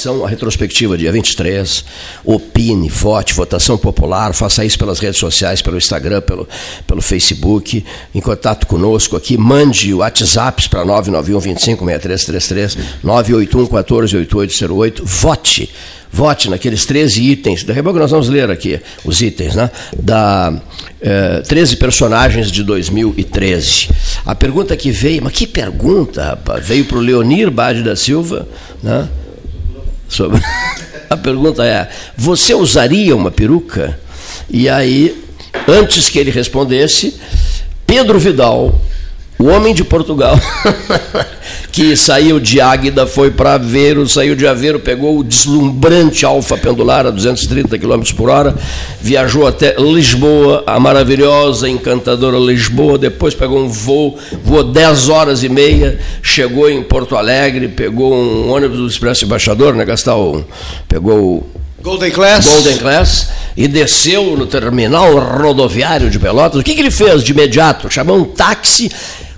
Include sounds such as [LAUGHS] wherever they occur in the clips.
Relação à retrospectiva, dia 23, opine, vote, votação popular, faça isso pelas redes sociais, pelo Instagram, pelo, pelo Facebook, em contato conosco aqui, mande WhatsApps para 991 25 6333, 981 14 8808, vote vote naqueles 13 itens, daqui a pouco nós vamos ler aqui os itens, né? Da eh, 13 personagens de 2013. A pergunta que veio, mas que pergunta, rapaz? Veio para o Leonir Bade da Silva, né? Sobre... [LAUGHS] A pergunta é: você usaria uma peruca? E aí, antes que ele respondesse, Pedro Vidal o homem de Portugal, [LAUGHS] que saiu de Águida, foi para Aveiro, saiu de Aveiro, pegou o deslumbrante Alfa Pendular a 230 km por hora, viajou até Lisboa, a maravilhosa, encantadora Lisboa, depois pegou um voo, voou 10 horas e meia, chegou em Porto Alegre, pegou um ônibus do Expresso Embaixador, né, Gastal? Pegou Golden Class. Golden Class e desceu no terminal rodoviário de Pelotas. O que, que ele fez de imediato? Chamou um táxi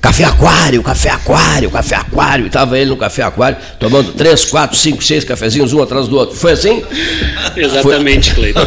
Café Aquário, Café Aquário, Café Aquário. E estava ele no Café Aquário, tomando três, quatro, cinco, seis cafezinhos, um atrás do outro. Foi assim? [LAUGHS] Exatamente, Cleiton. [LAUGHS]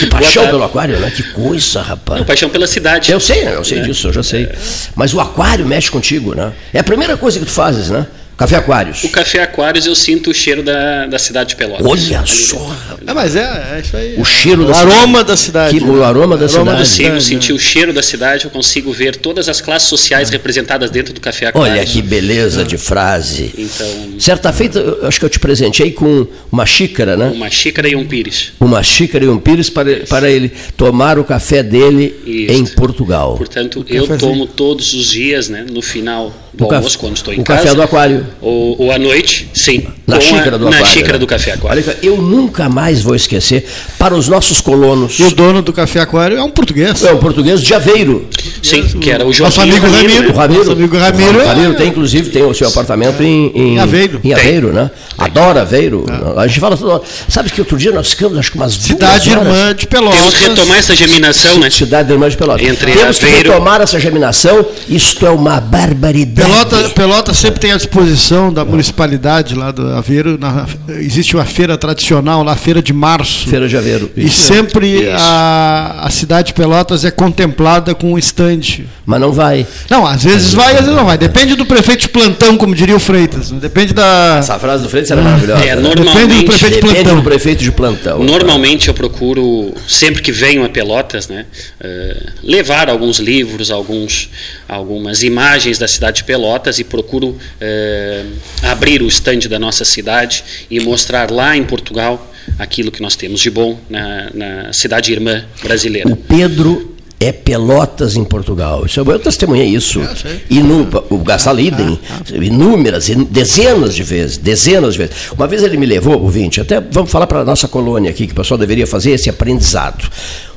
que paixão pelo aquário, né? Que coisa, rapaz. Não, paixão pela cidade. Eu sei, eu sei é. disso, eu já sei. Mas o aquário mexe contigo, né? É a primeira coisa que tu fazes, né? Café Aquários. O Café Aquários eu sinto o cheiro da, da cidade de Pelotas. Olha só. É, mas é, é isso aí. O cheiro o aroma da cidade. Que, o aroma da o aroma cidade. Eu consigo sentir o cheiro da cidade, eu consigo ver todas as classes sociais representadas dentro do Café Aquários. Olha que beleza de frase. Então, certa feita, eu acho que eu te presenteei com uma xícara, né? Uma xícara e um pires. Uma xícara e um pires para, para ele tomar o café dele isso. em Portugal. Portanto, eu tomo todos os dias, né, no final o almoço, quando estou em o casa. O café do aquário. Ou, ou à noite, sim. Na xícara do aquário. Na xícara do café aquário. Olha, eu nunca mais vou esquecer, para os nossos colonos. E o dono do café aquário é um português. É um português de Aveiro. Sim, que era o João Nosso amigo Ramiro. Ramiro. O Ramiro. Nosso amigo Ramiro. O Ramiro tem, inclusive, tem o seu apartamento em, em Aveiro. Em Aveiro, né? Adora Aveiro. É. A gente fala toda hora. Sabe que outro dia nós ficamos, acho que umas Cidade Irmã de Pelotas. Temos que retomar essa germinação, né? Cidade Irmã de Pelotas. Entre Temos Aveiro... que retomar essa germinação. Isto é uma barbaridade. Pelota, Pelota sempre tem à disposição da municipalidade lá do Aveiro. Na, existe uma feira tradicional lá, feira de março. Feira de Aveiro. E Isso. sempre a, a cidade de Pelotas é contemplada com um estande. Mas não vai. Não, às vezes vai, às vezes não vai. Depende do prefeito de plantão, como diria o Freitas. Depende da. Essa frase do Freitas era maravilhosa. É, né? normalmente, Depende do prefeito de Depende plantão. do prefeito de plantão. Normalmente eu procuro, sempre que venho a Pelotas, né, uh, levar alguns livros, alguns, algumas imagens da cidade de Pelotas e procuro uh, abrir o estande da nossa cidade e mostrar lá em Portugal aquilo que nós temos de bom na, na cidade irmã brasileira. O Pedro é Pelotas em Portugal. Isso, eu testemunhei isso. É, E no, o Gassaliden, inúmeras, dezenas de vezes, dezenas de vezes. Uma vez ele me levou, o 20, até vamos falar para a nossa colônia aqui, que o pessoal deveria fazer esse aprendizado.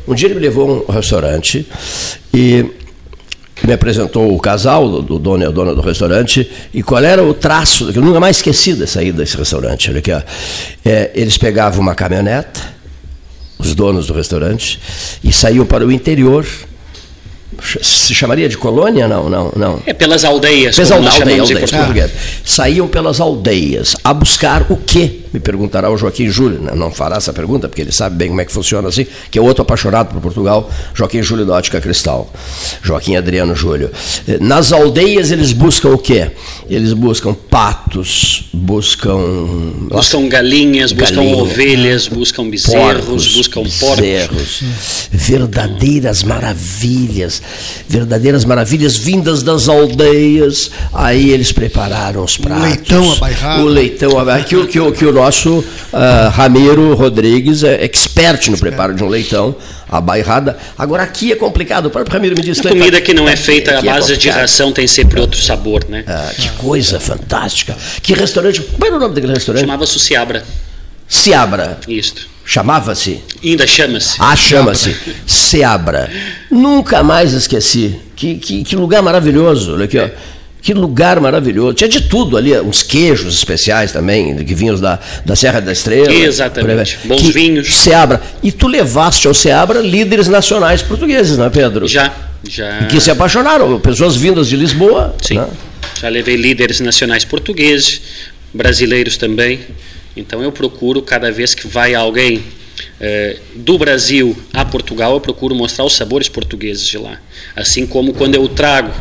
Um dia ele me levou a um restaurante e me apresentou o casal, do dono e a dona do restaurante, e qual era o traço, que eu nunca mais esqueci dessa ida desse restaurante. Olha aqui, ó. É, eles pegavam uma caminhonete, os donos do restaurante, e saíam para o interior. Se chamaria de colônia? Não, não, não. É pelas aldeias, Pelas aldeias, aldeias, Portugal. português. Saíam pelas aldeias a buscar o quê? Me perguntará o Joaquim Júlio. Não, não fará essa pergunta, porque ele sabe bem como é que funciona assim, que é outro apaixonado por Portugal, Joaquim Júlio da Ótica Cristal. Joaquim Adriano Júlio. Eh, Nas aldeias eles buscam o quê? Eles buscam patos, buscam. Buscam galinhas, buscam Galinha, ovelhas, buscam bezerros, buscam porcos. bezerros. Verdadeiras maravilhas, verdadeiras maravilhas vindas das aldeias. Aí eles prepararam os pratos. leitão abairrado. O leitão abairrado. Que, o- que, o- que o nosso ah, Ramiro Rodrigues é expert no preparo de um leitão abairrada. Agora aqui é complicado. O próprio Ramiro me disse A comida que não é feita à é base de complicado. ração tem sempre outro sabor, né? Ah, que coisa fantástica. Que restaurante. Como era o nome daquele restaurante? Chamava-se Ciabra, Seabra. isto. Chamava-se? Ainda chama-se. Ah, chama-se Seabra. Nunca mais esqueci. Que, que, que lugar maravilhoso. Olha aqui, ó. Que lugar maravilhoso. Tinha de tudo ali, uns queijos especiais também, que vinham da, da Serra da Estrela. Exatamente. Bons Que- vinhos. Seabra. E tu levaste ao Seabra líderes nacionais portugueses, não é, Pedro? Já, já. Que se apaixonaram, pessoas vindas de Lisboa. Sim. né? Já levei líderes nacionais portugueses, brasileiros também. Então eu procuro, cada vez que vai alguém é, do Brasil a Portugal, eu procuro mostrar os sabores portugueses de lá. Assim como quando eu trago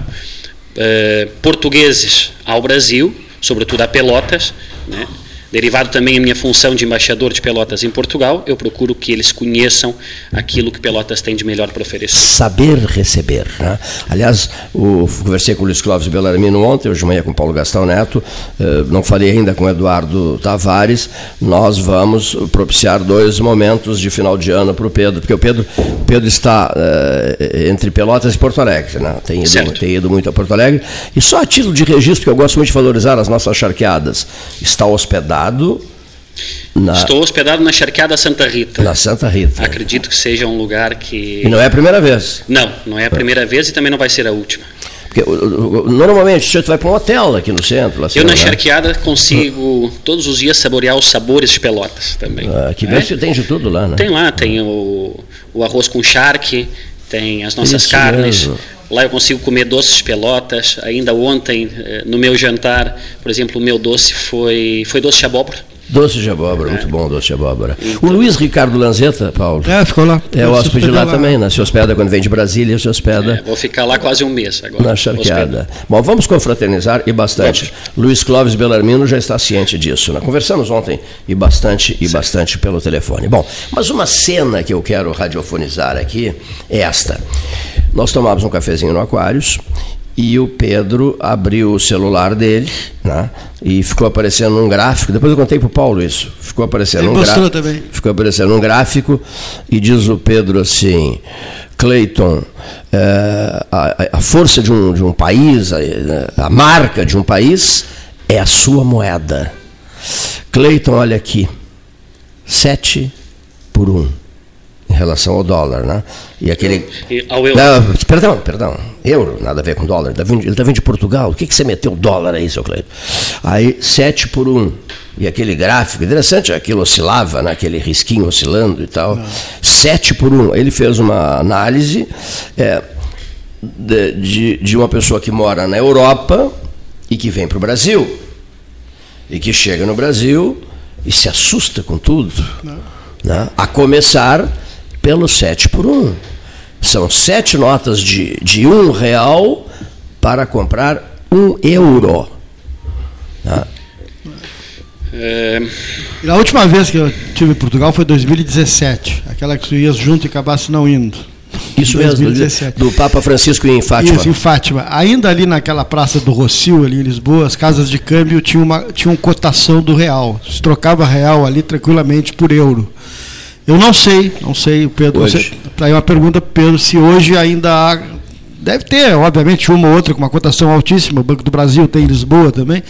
portugueses ao Brasil, sobretudo a Pelotas, né? Derivado também a minha função de embaixador de Pelotas em Portugal, eu procuro que eles conheçam aquilo que Pelotas tem de melhor para oferecer. Saber receber. Né? Aliás, o, conversei com o Luiz Clóvis Bellarmino ontem, hoje de manhã com o Paulo Gastão Neto, eh, não falei ainda com o Eduardo Tavares, nós vamos propiciar dois momentos de final de ano para o Pedro, porque o Pedro, Pedro está eh, entre Pelotas e Porto Alegre, né? tem, ido, tem ido muito a Porto Alegre, e só a título de registro, que eu gosto muito de valorizar as nossas charqueadas, está hospedado hospedado na... Estou hospedado na Charqueada Santa Rita. Na Santa Rita. Acredito que seja um lugar que. E não é a primeira vez? Não, não é a primeira vez e também não vai ser a última. Porque normalmente você vai para um hotel aqui no centro. Assim, eu na né? Charqueada consigo todos os dias saborear os sabores de Pelotas também. Ah, que bem, é? tem de tudo lá, né? Tem lá, tem o, o arroz com charque, tem as nossas Isso carnes. Mesmo. Lá eu consigo comer doces pelotas. Ainda ontem, eh, no meu jantar, por exemplo, o meu doce foi, foi doce de abóbora. Doce de abóbora, é. muito bom doce de abóbora. Então, o Luiz Ricardo Lanzetta, Paulo. É, ficou lá. É o hóspede lá, lá, também, né? Se hospeda quando vem de Brasília, se hospeda. É, vou ficar lá quase um mês agora. Na charqueada. Bom, vamos confraternizar e bastante. Vamos. Luiz Clóvis Belarmino já está ciente disso. Né? Conversamos ontem e bastante e Sim. bastante pelo telefone. Bom, mas uma cena que eu quero radiofonizar aqui é esta. Nós tomávamos um cafezinho no Aquários e o Pedro abriu o celular dele né, e ficou aparecendo um gráfico. Depois eu contei para o Paulo isso. Ficou aparecendo um gráfico. Também. Ficou aparecendo um gráfico e diz o Pedro assim. Clayton, é, a, a, força de um, de um país, a, a marca de um país é a sua moeda. Clayton, olha aqui, 7 por 1 em relação ao dólar, né? E aquele. E ao euro. Não, perdão, perdão. Euro, nada a ver com dólar. Ele está vindo de Portugal. O que, que você meteu dólar aí, seu Cleito? Aí, 7 por 1. E aquele gráfico, interessante, aquilo oscilava, né? aquele risquinho oscilando e tal. Não. 7 por 1. Ele fez uma análise é, de, de, de uma pessoa que mora na Europa e que vem para o Brasil. E que chega no Brasil e se assusta com tudo. Né? A começar pelo 7 por 1. São sete notas de, de um real para comprar um euro. Tá? É... A última vez que eu estive em Portugal foi 2017, aquela que tu ias junto e acabasse não indo. Isso 2017. mesmo, do Papa Francisco em Fátima. Isso, em Fátima. Ainda ali naquela praça do Rocio, ali em Lisboa, as casas de câmbio tinham, uma, tinham cotação do real. Se trocava real ali tranquilamente por euro. Eu não sei, não sei, Pedro. Hoje. Você, aí uma pergunta para Pedro se hoje ainda há. Deve ter, obviamente, uma ou outra com uma cotação altíssima. O Banco do Brasil tem em Lisboa também.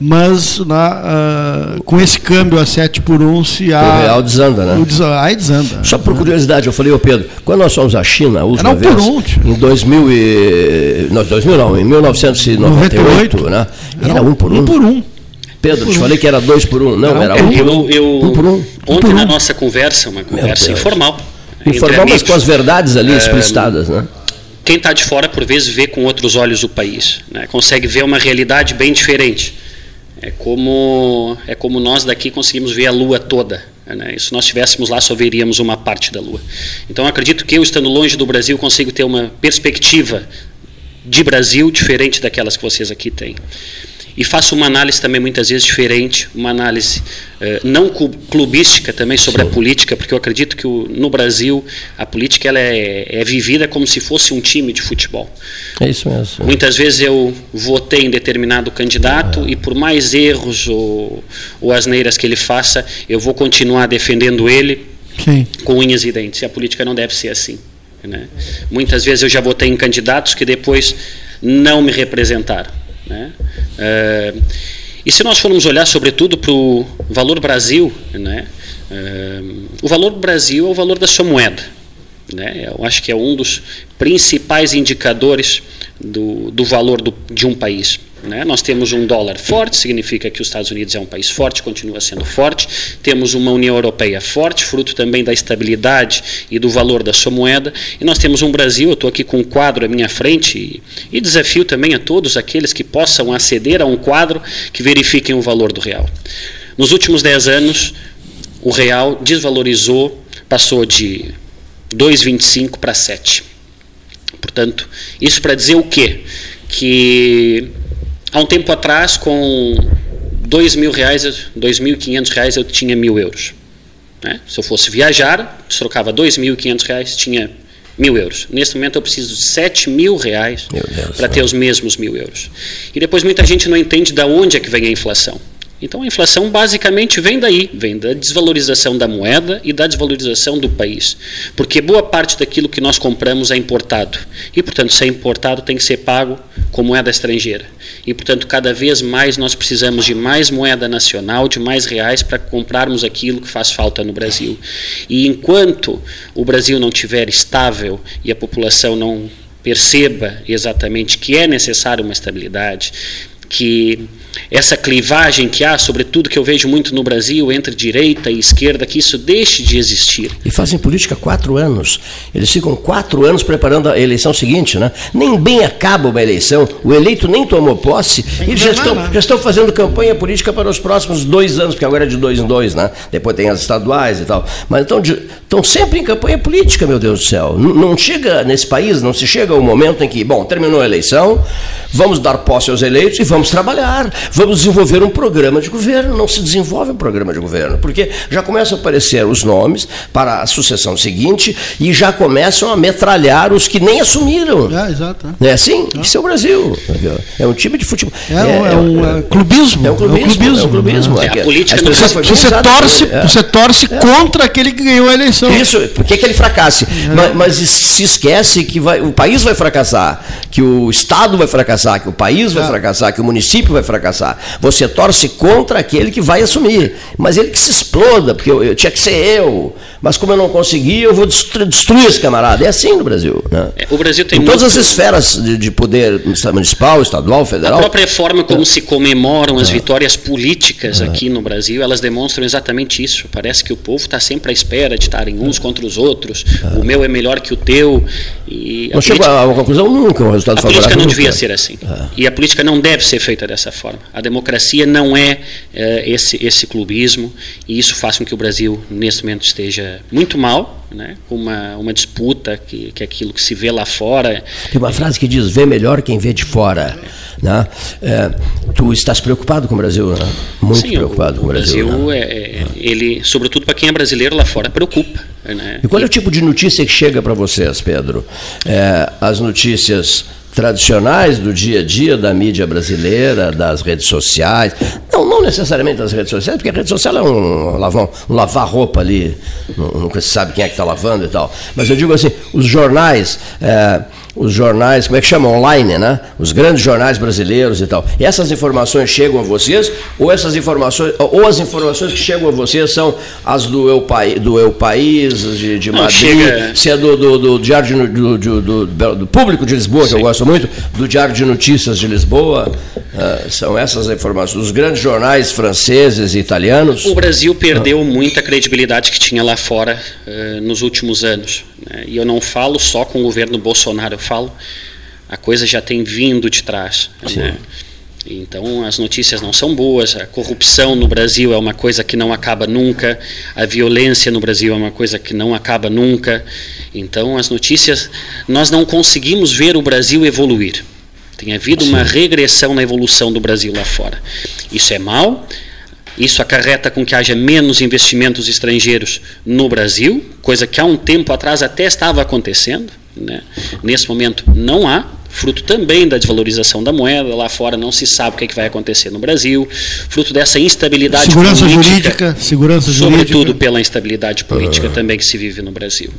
Mas na, uh, com esse câmbio a 7 por 1, se há. O real desanda, né? Des, aí desanda. Só por curiosidade, eu falei, ô Pedro, quando nós fomos à China, a última Era vez. Por um, em 2000 e. Não, 2000 não, em 1998, 98, né? Era, Era um por um. Um por um. Pedro, te falei que era dois por um. Não, era um, eu, por um. Eu, um por um. Ontem na nossa conversa, uma conversa informal. Informal, mas com as verdades ali é, explicitadas, né? Quem está de fora, por vezes, vê com outros olhos o país. Né? Consegue ver uma realidade bem diferente. É como, é como nós daqui conseguimos ver a lua toda. Né? E se nós estivéssemos lá, só veríamos uma parte da lua. Então, acredito que eu, estando longe do Brasil, consigo ter uma perspectiva de Brasil diferente daquelas que vocês aqui têm e faço uma análise também muitas vezes diferente, uma análise eh, não clubística também sobre Sim. a política, porque eu acredito que o, no Brasil a política ela é, é, vivida como se fosse um time de futebol. É isso mesmo. Muitas vezes eu votei em determinado candidato é. e por mais erros ou, ou asneiras que ele faça, eu vou continuar defendendo ele Sim. com unhas e dentes. E a política não deve ser assim. Né? Muitas vezes eu já votei em candidatos que depois não me representaram. Né? É, e se nós formos olhar, sobretudo, para o valor Brasil, né? É, o valor Brasil é o valor da sua moeda. Né? Eu acho que é um dos principais indicadores do, do valor do, de um país. Né? Nós temos um dólar forte, significa que os Estados Unidos é um país forte, continua sendo forte. Temos uma União Europeia forte, fruto também da estabilidade e do valor da sua moeda. E nós temos um Brasil, eu estou aqui com um quadro à minha frente e, e desafio também a todos aqueles que possam aceder a um quadro que verifiquem o valor do real. Nos últimos 10 anos, o real desvalorizou, passou de 2,25 para 7. Portanto, isso para dizer o quê? Que há um tempo atrás, com dois mil reais, dois mil e quinhentos reais, eu tinha mil euros. Né? Se eu fosse viajar, trocava dois mil e quinhentos reais, tinha mil euros. Nesse momento eu preciso de sete mil reais para ter os mesmos mil euros. E depois muita gente não entende de onde é que vem a inflação. Então a inflação basicamente vem daí, vem da desvalorização da moeda e da desvalorização do país. Porque boa parte daquilo que nós compramos é importado. E, portanto, se é importado, tem que ser pago com moeda estrangeira. E, portanto, cada vez mais nós precisamos de mais moeda nacional, de mais reais para comprarmos aquilo que faz falta no Brasil. E enquanto o Brasil não tiver estável e a população não perceba exatamente que é necessário uma estabilidade, que essa clivagem que há, sobretudo que eu vejo muito no Brasil, entre direita e esquerda, que isso deixe de existir. E fazem política quatro anos. Eles ficam quatro anos preparando a eleição seguinte, né? Nem bem acaba uma eleição, o eleito nem tomou posse, e eles já estão, já estão fazendo campanha política para os próximos dois anos, porque agora é de dois em dois, né? Depois tem as estaduais e tal. Mas então estão sempre em campanha política, meu Deus do céu. Não, não chega nesse país, não se chega o momento em que, bom, terminou a eleição, vamos dar posse aos eleitos e vamos trabalhar vamos desenvolver um programa de governo. Não se desenvolve um programa de governo, porque já começam a aparecer os nomes para a sucessão seguinte e já começam a metralhar os que nem assumiram. É, exato. É assim? É. Isso é o Brasil. É um time de futebol. É, é, é, é um, clubismo. É um clubismo. É um clubismo. É um clubismo. a política você, você torce, você torce contra aquele que ganhou a eleição. Isso, porque que ele fracasse. Mas, mas, se esquece que vai, o país vai fracassar, que o Estado vai fracassar, que o país vai fracassar, que o município vai fracassar fracassar. Você torce contra aquele que vai assumir. Mas ele que se exploda, porque eu, eu tinha que ser eu. Mas como eu não consegui, eu vou destruir esse camarada. É assim no Brasil. Né? É, o Brasil tem em todas muito... as esferas de, de, poder municipal, estadual, federal. A própria forma como é. se comemoram as é. vitórias políticas é. aqui no Brasil, elas demonstram exatamente isso. Parece que o povo está sempre à espera de estarem uns contra os outros. O meu é melhor que o teu. E não chega a uma conclusão nunca, um resultado a favorável. A política não devia ser assim. E a política não deve ser feita dessa forma. A democracia não é, é esse, esse clubismo, e isso faz com que o Brasil, nesse momento, esteja muito mal, né, com uma, uma disputa que, que é aquilo que se vê lá fora. Tem uma frase que diz: vê melhor quem vê de fora. Né? É, tu estás preocupado com o Brasil, né? muito Sim, preocupado o, com o Brasil. Brasil né? é, é, ele, sobretudo para quem é brasileiro lá fora, preocupa. Né? E qual é o tipo de notícia que chega para vocês, Pedro? É, as notícias tradicionais do dia a dia da mídia brasileira, das redes sociais. Não, não necessariamente das redes sociais, porque a rede social é um, um lavar roupa ali, nunca se sabe quem é que está lavando e tal. Mas eu digo assim, os jornais. É, os jornais, como é que chama? Online, né? Os grandes jornais brasileiros e tal. E essas informações chegam a vocês, ou essas informações, ou as informações que chegam a vocês são as do Eu, Pai, do Eu País, de, de Madrid, chega... se é do, do, do Diário do, do, do, Público de Lisboa, Sim. que eu gosto muito, do Diário de Notícias de Lisboa, uh, são essas informações. Os grandes jornais franceses e italianos. O Brasil perdeu uh. muita credibilidade que tinha lá fora uh, nos últimos anos. Né? E eu não falo só com o governo Bolsonaro, falo, a coisa já tem vindo de trás. Né? Então as notícias não são boas, a corrupção no Brasil é uma coisa que não acaba nunca, a violência no Brasil é uma coisa que não acaba nunca. Então as notícias, nós não conseguimos ver o Brasil evoluir. Tem havido Sim. uma regressão na evolução do Brasil lá fora. Isso é mal, isso acarreta com que haja menos investimentos estrangeiros no Brasil, coisa que há um tempo atrás até estava acontecendo. Né? Nesse momento não há, fruto também da desvalorização da moeda. Lá fora não se sabe o que, é que vai acontecer no Brasil, fruto dessa instabilidade segurança política. Jurídica, segurança jurídica. Sobretudo pela instabilidade política uhum. também que se vive no Brasil.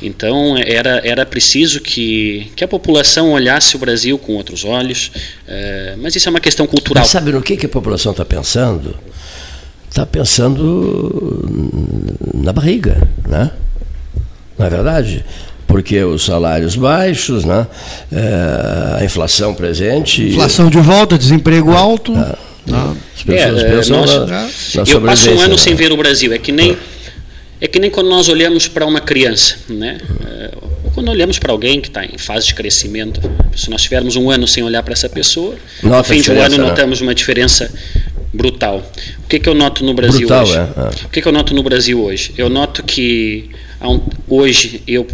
Então era, era preciso que, que a população olhasse o Brasil com outros olhos, uh, mas isso é uma questão cultural. Mas sabe no que, que a população está pensando? Está pensando na barriga, né? Não é verdade? Porque os salários baixos, né? É, a inflação presente. Inflação de volta, desemprego alto. É, as pessoas é, pensam nós, na, na Eu passo um ano né? sem ver o Brasil. É que nem, é que nem quando nós olhamos para uma criança, né? Ou quando olhamos para alguém que está em fase de crescimento. Se nós tivermos um ano sem olhar para essa pessoa, Nota no fim de um ano né? notamos uma diferença brutal. O que, que eu noto no Brasil brutal, hoje? É, é. O que, que eu noto no Brasil hoje? Eu noto que hoje eu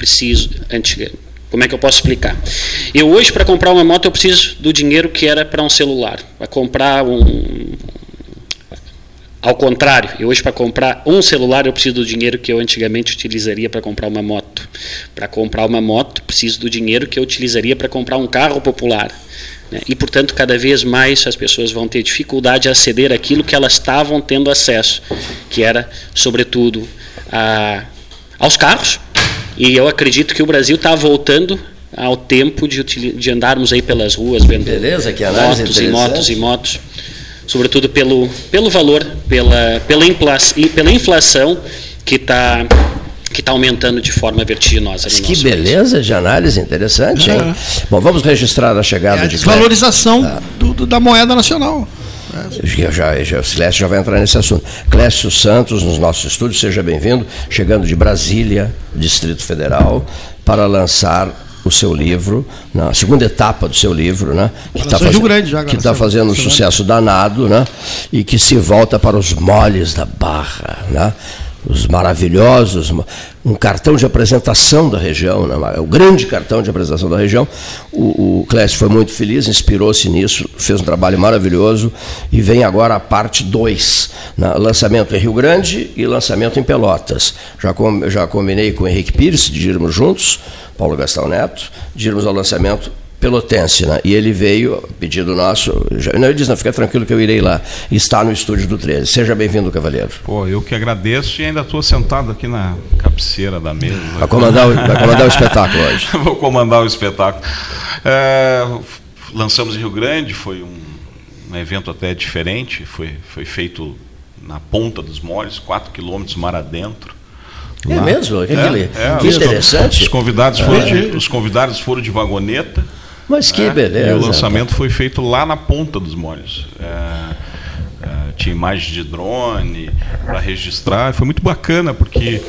preciso, antes, como é que eu posso explicar? Eu hoje para comprar uma moto eu preciso do dinheiro que era para um celular, para comprar um ao contrário, eu hoje para comprar um celular eu preciso do dinheiro que eu antigamente utilizaria para comprar uma moto. Para comprar uma moto, preciso do dinheiro que eu utilizaria para comprar um carro popular. Né? E, portanto, cada vez mais as pessoas vão ter dificuldade a aceder àquilo que elas estavam tendo acesso, que era, sobretudo, a, aos carros. E eu acredito que o Brasil está voltando ao tempo de, de, andarmos aí pelas ruas vendo Beleza, que motos e motos e motos, sobretudo pelo, pelo valor, pela, pela, pela inflação que está que está aumentando de forma vertiginosa. No que beleza país. de análise interessante, hein? É. Bom, vamos registrar a chegada é a de desvalorização ah. do, do, da moeda nacional. Eu já, já, o Clécio já vai entrar nesse assunto. Clécio Santos, nos nossos estúdios, seja bem-vindo, chegando de Brasília, Distrito Federal, para lançar o seu livro, na segunda etapa do seu livro, né? Que está fazendo, que tá fazendo um sucesso danado, né? E que se volta para os moles da barra, né? Os maravilhosos, um cartão de apresentação da região, né? o grande cartão de apresentação da região. O, o Clécio foi muito feliz, inspirou-se nisso, fez um trabalho maravilhoso e vem agora a parte 2, né? lançamento em Rio Grande e lançamento em Pelotas. Já, com, já combinei com o Henrique Pires de irmos juntos, Paulo Gastão Neto, de irmos ao lançamento pelotense, né? E ele veio, pedido nosso, já, não, ele disse, não, fica tranquilo que eu irei lá. Está no estúdio do 13. Seja bem-vindo, Cavaleiro. Pô, eu que agradeço e ainda estou sentado aqui na cabeceira da mesa. Vai comandar o, vai comandar o espetáculo hoje. [LAUGHS] Vou comandar o espetáculo. É, lançamos em Rio Grande, foi um, um, evento até diferente, foi, foi feito na ponta dos moles, 4 quilômetros mar adentro. É lá. mesmo? Que, é, é, que interessante. Os convidados, foram de, os convidados foram de vagoneta. Mas que é, beleza. E o lançamento foi feito lá na ponta dos molhos. É, é, tinha imagens de drone para registrar. Foi muito bacana, porque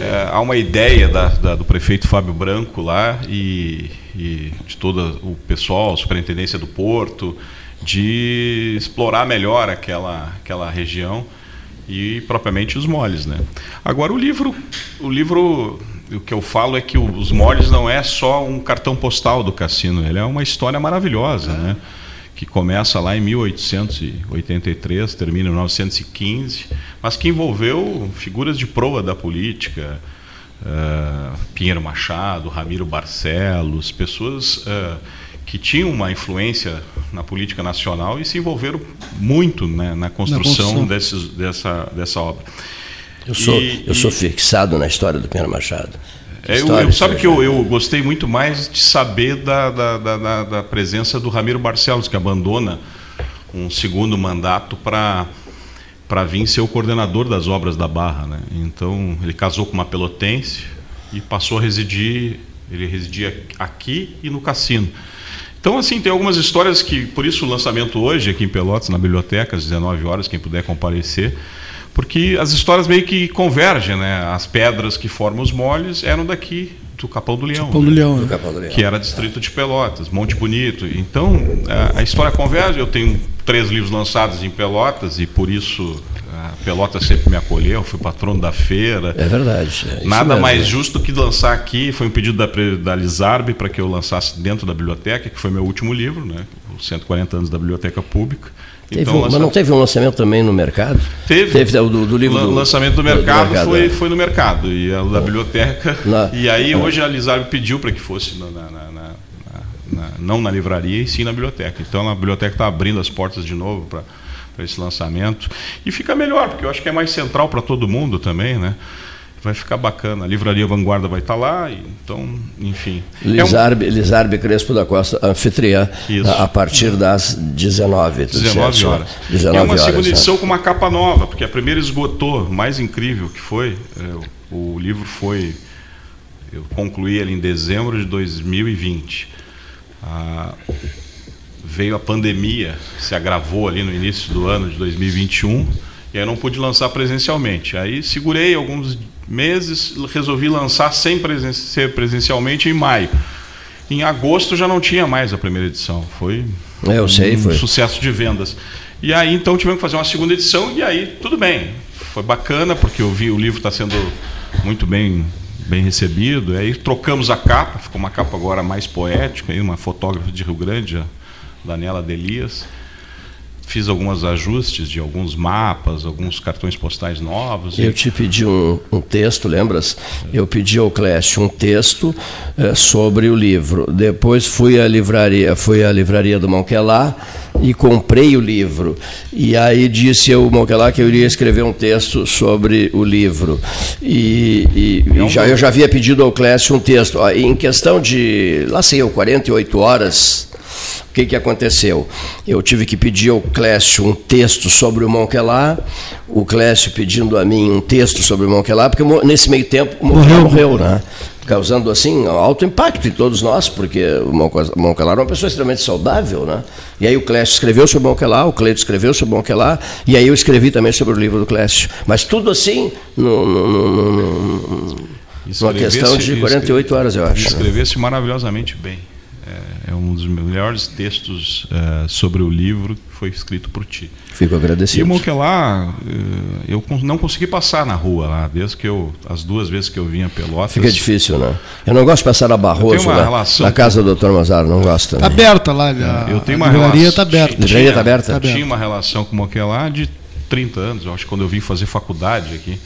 é, há uma ideia da, da, do prefeito Fábio Branco lá e, e de todo o pessoal, superintendência do Porto, de explorar melhor aquela, aquela região e propriamente os moles, né? Agora o livro, o livro o que eu falo é que os moles não é só um cartão postal do cassino, ele é uma história maravilhosa, né? que começa lá em 1883, termina em 1915, mas que envolveu figuras de proa da política, uh, Pinheiro Machado, Ramiro Barcelos, pessoas uh, que tinham uma influência na política nacional e se envolveram muito né, na construção, na construção. Desses, dessa, dessa obra. Eu sou, e, eu sou fixado na história do Pinheiro Machado. É, eu, eu, sabe que eu, eu, gostei muito mais de saber da, da, da, da, presença do Ramiro Barcelos, que abandona um segundo mandato para para vir ser o coordenador das obras da Barra. Né? Então, ele casou com uma pelotense e passou a residir, ele residia aqui e no cassino. Então, assim, tem algumas histórias que, por isso o lançamento hoje aqui em Pelotas, na biblioteca, às 19 horas, quem puder comparecer, porque as histórias meio que convergem, né? As pedras que formam os molhos eram daqui do Capão do Leão, Capão do, né? Leão, né? do Capão do Leão, que era distrito de Pelotas, Monte Bonito. Então a, a, história converge. Eu tenho três livros lançados em Pelotas e por isso a Pelotas sempre me acolheu. Fui patrono da feira. É verdade. É Nada mesmo, mais justo que lançar aqui. Foi um pedido da, da Lizarbe para que eu lançasse dentro da biblioteca, que foi meu último livro, né? Os 140 anos da biblioteca pública. Teve então, um, mas não teve um lançamento também no mercado? Teve. Teve é, o do, do livro. O lançamento do mercado, do mercado foi, é. foi no mercado, e a da biblioteca. Na, e aí, hoje, a Lizarbe pediu para que fosse na, na, não na livraria, e sim na biblioteca. Então, a biblioteca está abrindo as portas de novo para esse lançamento. E fica melhor, porque eu acho que é mais central para todo mundo também, né? Vai ficar bacana. A Livraria Vanguarda vai estar lá, então, enfim. Lizarbe, é um... Lizarbe Crespo da Costa, anfitriã, Isso. a partir das 19. 19 horas. 19 é uma horas, segunda edição com uma capa nova, porque a primeira esgotou, mais incrível que foi, é, o livro foi Eu concluí ele em dezembro de 2020. Ah, veio a pandemia, se agravou ali no início do ano de 2021, e aí não pude lançar presencialmente. Aí segurei alguns meses, resolvi lançar sem presen ser presencialmente em maio. Em agosto já não tinha mais a primeira edição. Foi é, eu sei, um foi. sucesso de vendas. E aí então tivemos que fazer uma segunda edição e aí tudo bem. Foi bacana porque eu vi o livro está sendo muito bem bem recebido. E aí trocamos a capa, ficou uma capa agora mais poética, aí uma fotógrafa de Rio Grande, a Daniela Delias fiz alguns ajustes de alguns mapas, alguns cartões postais novos. Eu e... te pedi um, um, texto, lembras? Eu pedi ao Clécio um texto é, sobre o livro. Depois fui à livraria, fui à livraria do Monquelá e comprei o livro. E aí disse ao Monquelá que eu iria escrever um texto sobre o livro. E, e, é e já, eu já havia pedido ao Clécio um texto. Em questão de, lá sei eu, 48 horas o que, que aconteceu? Eu tive que pedir ao Clécio um texto sobre o Monquelá, o Clécio pedindo a mim um texto sobre o Monquelá, porque nesse meio tempo o Monquelá morreu, né? causando assim alto impacto em todos nós, porque o Monquelá era uma pessoa extremamente saudável, né? E aí o Clécio escreveu sobre o Monquelá, o Cleito escreveu sobre o Monquelá, e aí eu escrevi também sobre o livro do Clécio. Mas tudo assim, no, no, no, no numa questão de 48 horas, eu acho. Né? Escrevesse maravilhosamente bem. É um dos melhores textos uh, sobre o livro que foi escrito por ti. Fico agradecido. E Moquelá, uh, eu não consegui passar na rua lá, desde que eu, as duas vezes que eu vinha a Pelotas. Fica difícil, né? Eu não gosto de passar na Barroso, né? na casa do Dr. Mazaro, não gosto. Está aberta lá, a, eu tenho uma livraria está aberta. A livraria está aberta? Eu tinha uma relação com Moquelá de 30 anos, eu acho, quando eu vim fazer faculdade aqui.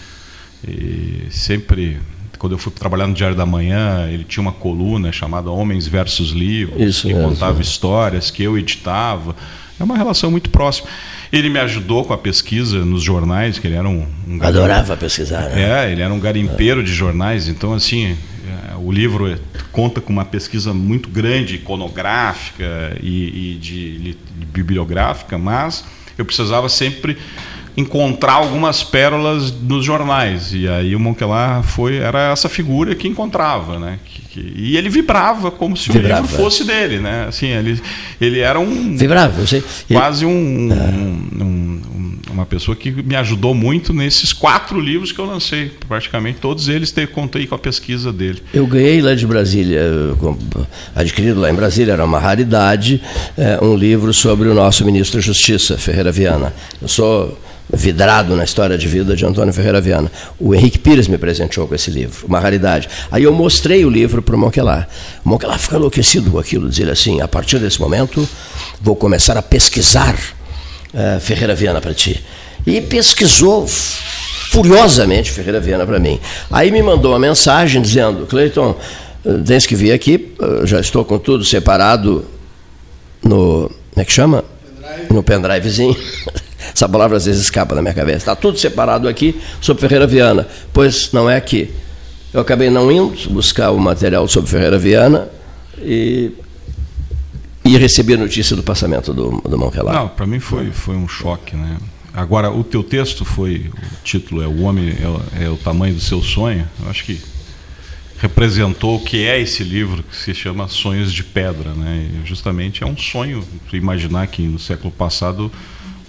E sempre quando eu fui trabalhar no Diário da Manhã, ele tinha uma coluna chamada Homens versus Livros, Isso que mesmo. contava histórias que eu editava. É uma relação muito próxima. Ele me ajudou com a pesquisa nos jornais, que ele era um, um adorava pesquisar. Né? É, ele era um garimpeiro de jornais, então assim é, o livro conta com uma pesquisa muito grande, iconográfica e, e de, de bibliográfica, mas eu precisava sempre encontrar algumas pérolas nos jornais. E aí o Monquelar foi, era essa figura que encontrava, né? Que, que, e ele vibrava como se vibrava. o livro fosse dele, né? Assim, ele, ele era um... Vibrava, sei. Quase um, ah. um, um, uma pessoa que me ajudou muito nesses quatro livros que eu lancei. Praticamente todos eles te, contei com a pesquisa dele. Eu ganhei lá de Brasília, adquirido lá em Brasília, era uma raridade, é, um livro sobre o nosso ministro da Justiça, Ferreira Viana. Eu sou vidrado na história de vida de Antônio Ferreira Viana. O Henrique Pires me presenteou com esse livro, uma raridade. Aí eu mostrei o livro para o Monquelar. O Monquelar ficou enlouquecido com aquilo, dizia assim, a partir desse momento vou começar a pesquisar uh, Ferreira Viana para ti. E pesquisou furiosamente Ferreira Viana para mim. Aí me mandou uma mensagem dizendo, Cleiton, desde que vim aqui, já estou com tudo separado no... Como é que chama? Pendrive. No pendrivezinho. [LAUGHS] Essa palavra às vezes escapa da minha cabeça. Está tudo separado aqui sobre Ferreira Viana. Pois não é aqui. Eu acabei não indo buscar o material sobre Ferreira Viana e, e recebi a notícia do passamento do, do Monrelat. Não, para mim foi, foi um choque. Né? Agora, o teu texto foi, o título é O Homem é, é o Tamanho do Seu Sonho. Eu acho que representou o que é esse livro que se chama Sonhos de Pedra. Né? E justamente é um sonho imaginar que no século passado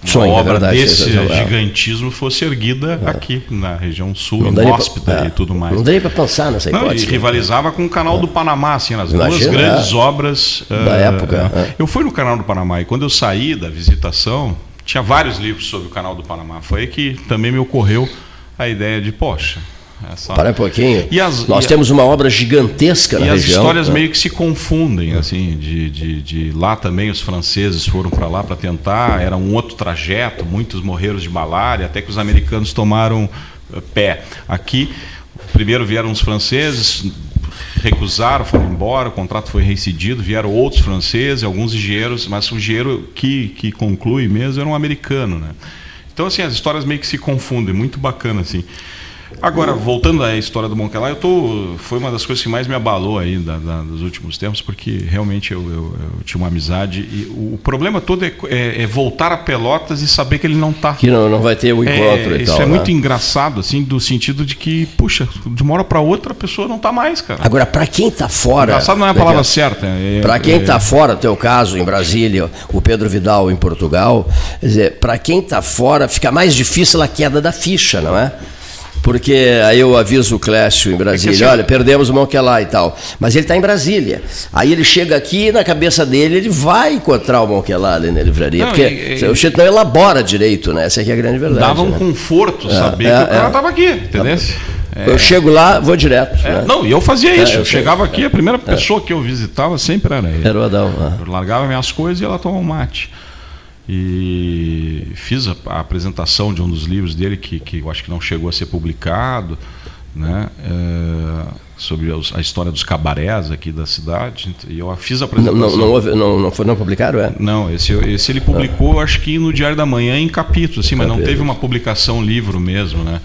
Sonho, uma é obra verdade, desse gigantismo fosse erguida é. aqui na região sul, inóspita pra, é. e tudo mais. Não daria para pensar nessa hipótese. Não, e rivalizava com o Canal do Panamá, assim, as Imagina, duas grandes é. obras da uh, época. Uh, eu fui no Canal do Panamá e quando eu saí da visitação, tinha vários livros sobre o Canal do Panamá. Foi aí que também me ocorreu a ideia de, poxa, essa... Para um pouquinho. As, Nós temos uma obra gigantesca na e região. E as histórias né? meio que se confundem, assim, de, de, de lá também os franceses foram para lá para tentar, era um outro trajeto, muitos morreram de malária, até que os americanos tomaram eh, pé. Aqui, primeiro vieram os franceses, recusaram, foram embora, o contrato foi reincidido, vieram outros franceses, alguns engenheiros, mas o engenheiro que, que conclui mesmo era um americano, né? Então, assim, as histórias meio que se confundem, muito bacana, assim. Agora, voltando à história do Monquelá, eu tô, foi uma das coisas que mais me abalou aí da, da, dos últimos tempos, porque realmente eu, eu, eu, tinha uma amizade e o, problema todo é, é, é, voltar a Pelotas e saber que ele não está. Que não, não vai ter o É, encontro e isso tal. é né? muito engraçado, assim, do sentido de que, puxa, de uma hora para outra a pessoa não está mais, cara. Agora, para quem está fora. Engraçado não é a palavra certa. É, Para quem é- está fora, teu caso em Brasília, o Pedro Vidal em Portugal, para quem está fora, fica mais difícil a queda da ficha, não é? Porque aí eu aviso o Clécio em Brasília, assim- olha, perdemos o Monquelá e tal. Mas ele está em Brasília. Aí ele chega aqui e na cabeça dele ele vai encontrar o Monquelá ali na livraria. Não, porque e- e- o jeito não elabora direito, né? Essa aqui é a grande verdade. Dava um né? conforto saber é, que o cara é. estava aqui, entendeu? É. Eu chego lá, vou direto. É, né? Não, e eu fazia isso. É, eu eu chegava aqui, a primeira pessoa que eu visitava sempre era ele. Era o Adão. Eu largava minhas coisas e ela tomava um mate. E fiz a, a apresentação de um dos livros dele, que, que eu acho que não chegou a ser publicado, né? é, sobre os- a história dos cabarés aqui da cidade. E eu fiz a Não, apresentação. não, não, houve- não, não, foi, não publicaram, é? Não, esse, esse ele publicou, acho que no Diário da Manhã, em capítulos, assim, mas não teve uma publicação livro mesmo, né?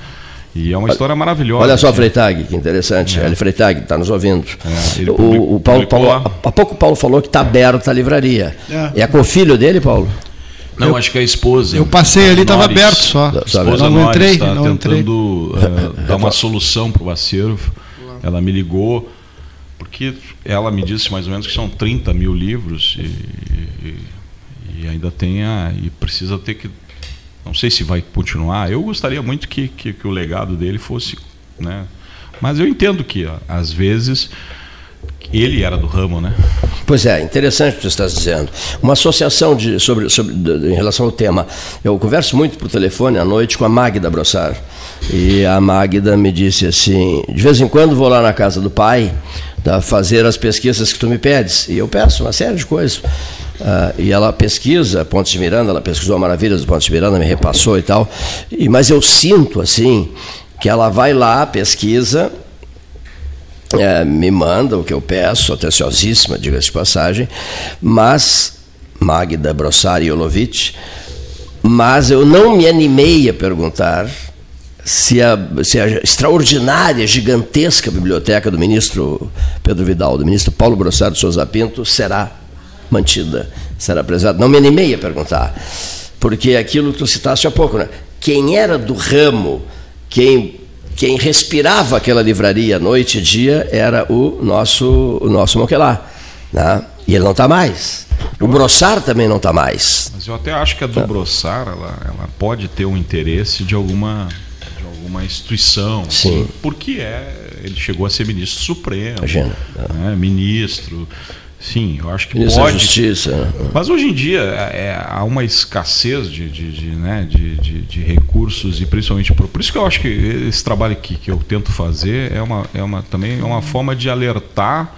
E é uma história maravilhosa. Olha só, assim. Freitag, que interessante. Ele Freitag está nos ouvindo. É, ele o, o Paulo, Paulo- há pouco o Paulo falou que está aberta a livraria. É. É. com o filho dele, Paulo? Não, acho que é a esposa. Eu passei ali, estava aberto só. A esposa Não, Norris entrei, está não entrei. tentando eh, dar uma solução para o acervo. Ela me ligou, porque ela me disse mais ou menos que são 30 mil livros e, e- e ainda tem a. e precisa ter que. Não sei se vai continuar. Eu gostaria muito que, que, que o legado dele fosse. Né? Mas eu entendo que, às vezes, ele era do ramo, né? Pois é, interessante o que você está dizendo. Uma associação de, sobre, sobre, de- em relação ao tema. Eu converso muito por telefone à noite com a Magda Brossar. E a Magda me disse assim: de vez em quando vou lá na casa do pai tá, fazer as pesquisas que tu me pedes. E eu peço uma série de coisas. Ah, e ela pesquisa Pontes de Miranda, ela pesquisou a Maravilhas do Pontes de Miranda, me repassou e tal. E, mas eu sinto assim que ela vai lá, pesquisa, é, me manda o que eu peço, atenciosíssima, diga-se de passagem, mas, Magda Brossari Jolovitch, mas eu não me animei a perguntar se a, se a extraordinária, gigantesca biblioteca do ministro Pedro Vidal, do ministro Paulo Brossari de Souza Pinto, será mantida, será preservada. Não me animei a perguntar, porque aquilo que tu citaste há pouco, né? quem era do ramo, quem quem respirava aquela livraria noite e dia era o nosso, o nosso Moquelá. Né? E ele não está mais. O Brossar também não está mais. Mas eu até acho que a do Brossar, ela, ela pode ter um interesse de alguma, de alguma instituição. Sim. porque é, ele chegou a ser ministro supremo. Imagina. né, ministro. Sim, eu acho que Ministro da pode. Justiça. né? Mas hoje em dia é, há uma escassez de, de, de, né, de, de, de recursos e principalmente por, por isso que eu acho que esse trabalho que, que eu tento fazer é uma, é uma também é uma forma de alertar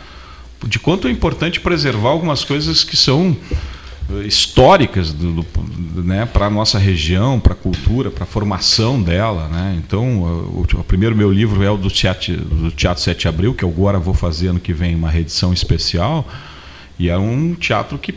de quanto é importante preservar algumas coisas que são eh, históricas do, do, né, para a nossa região, para a cultura, para a formação dela. Né? Então, o, o primeiro meu livro é o do Teatro, do Teatro 7 de Abril, que eu agora vou fazer ano que vem uma reedição especial. E é um teatro que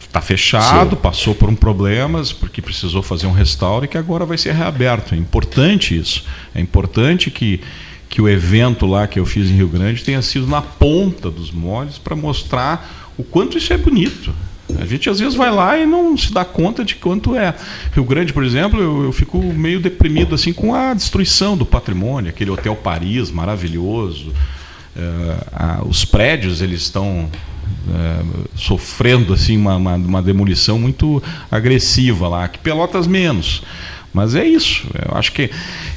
está fechado, Sim. passou por um problemas, porque precisou fazer um restauro e que agora vai ser reaberto. É importante isso. É importante que, que o evento lá que eu fiz em Rio Grande tenha sido na ponta dos molhos para mostrar o quanto isso é bonito. A gente às vezes vai lá e não se dá conta de quanto é. Rio Grande, por exemplo, eu, eu fico meio deprimido assim com a destruição do patrimônio, aquele Hotel Paris maravilhoso. Eh, a- os prédios eles estão eh, sofrendo assim uma, uma, uma demolição muito agressiva lá. Que Pelotas menos. Mas é isso. Eu acho que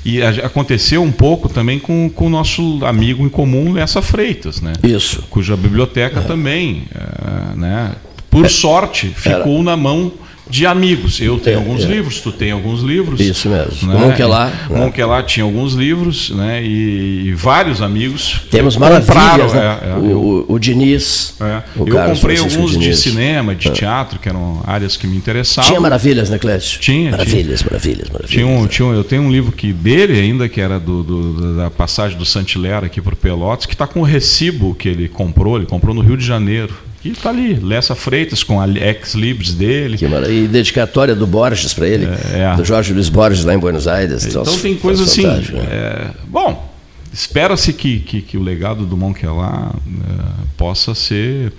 e aconteceu um pouco também com, com o nosso amigo em comum Lessa Freitas, né? Isso. cuja biblioteca também, eh, né, por sorte, ficou na mão de amigos. Eu tenho É, alguns é. livros, tu tem alguns livros. Isso mesmo. Né? O Monquelá, O né? Monquelá tinha alguns livros, né? E, e vários amigos Temos compraram, maravilhas. Né? é, é, o, o- o Diniz. é. o eu Carlos comprei Francisco alguns de Diniz. cinema, de teatro, que eram áreas que me interessavam. Tinha maravilhas, né, Clécio? Tinha, Maravilhas, maravilhas, maravilhas. Tinha um, tinha um- eu tenho um livro que dele ainda, que era do, do- da passagem do Santilera aqui por Pelotas, que está com o recibo que ele comprou, ele comprou no Rio de Janeiro. Que está ali, Lessa Freitas com a ex-libris dele. E dedicatória do Borges para ele, é, do Jorge Luiz Borges lá em Buenos Aires. Então tem coisas assim. Né? É, bom, espera-se que, que, que, o legado do Monquelá é, possa ser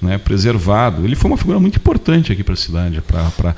né, preservado. Ele foi uma figura muito importante aqui para a cidade, para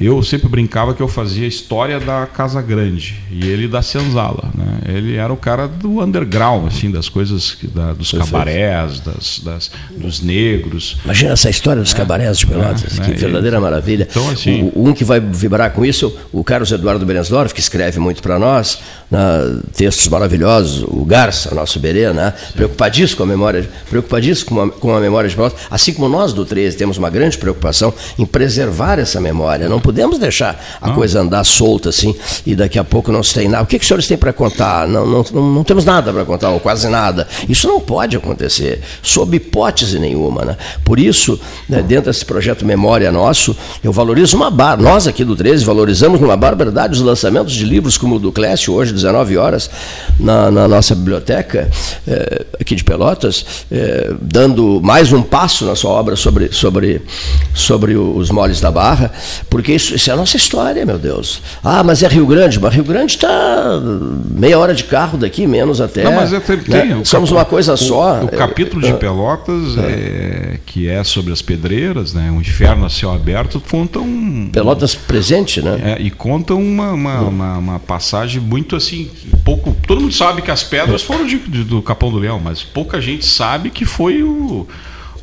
eu sempre brincava que eu fazia história da Casa Grande e ele da Senzala. Né? Ele era o cara do underground, assim, das coisas, da, dos Perfeito. cabarés, das, das, dos negros. Imagina essa história dos é, cabarés de Pelotas, é, que é, verdadeira e, maravilha. Então, assim, o, um que vai vibrar com isso, o Carlos Eduardo Berensdorf, que escreve muito para nós, né, textos maravilhosos, o Garça, nosso Berê, né, preocupadíssimo com a memória, preocupadíssimo com a, com a memória de Pelotas, assim como nós do 13 temos uma grande preocupação em preservar essa memória. Não podemos deixar a não. coisa andar solta assim e daqui a pouco não se tem nada. O que, que os senhores têm para contar? Não, não, não, não, temos nada para contar, ou quase nada. Isso não pode acontecer, sob hipótese nenhuma. Né? Por isso, né, dentro desse projeto Memória Nosso, eu valorizo uma bar. Nós aqui do 13 valorizamos numa barbaridade os lançamentos de livros como o do Clécio, hoje, 19 horas, na, na nossa biblioteca é, aqui de Pelotas, é, dando mais um passo na sua obra sobre, sobre, sobre os moles da barra. Porque isso, isso, é a nossa história, meu Deus. Ah, mas é Rio Grande. Mas Rio Grande está meia hora de carro daqui, menos até. Não, mas é, tem, né? Somos uma coisa o, só. O, capítulo de Pelotas, é. é, que é sobre as pedreiras, né? um inferno a céu aberto, conta um. Pelotas presente, né? É, e conta uma, uma, uma, uma, passagem muito assim. Pouco Todo mundo sabe que as pedras foram de, de, do Capão do Leão, mas pouca gente sabe que foi o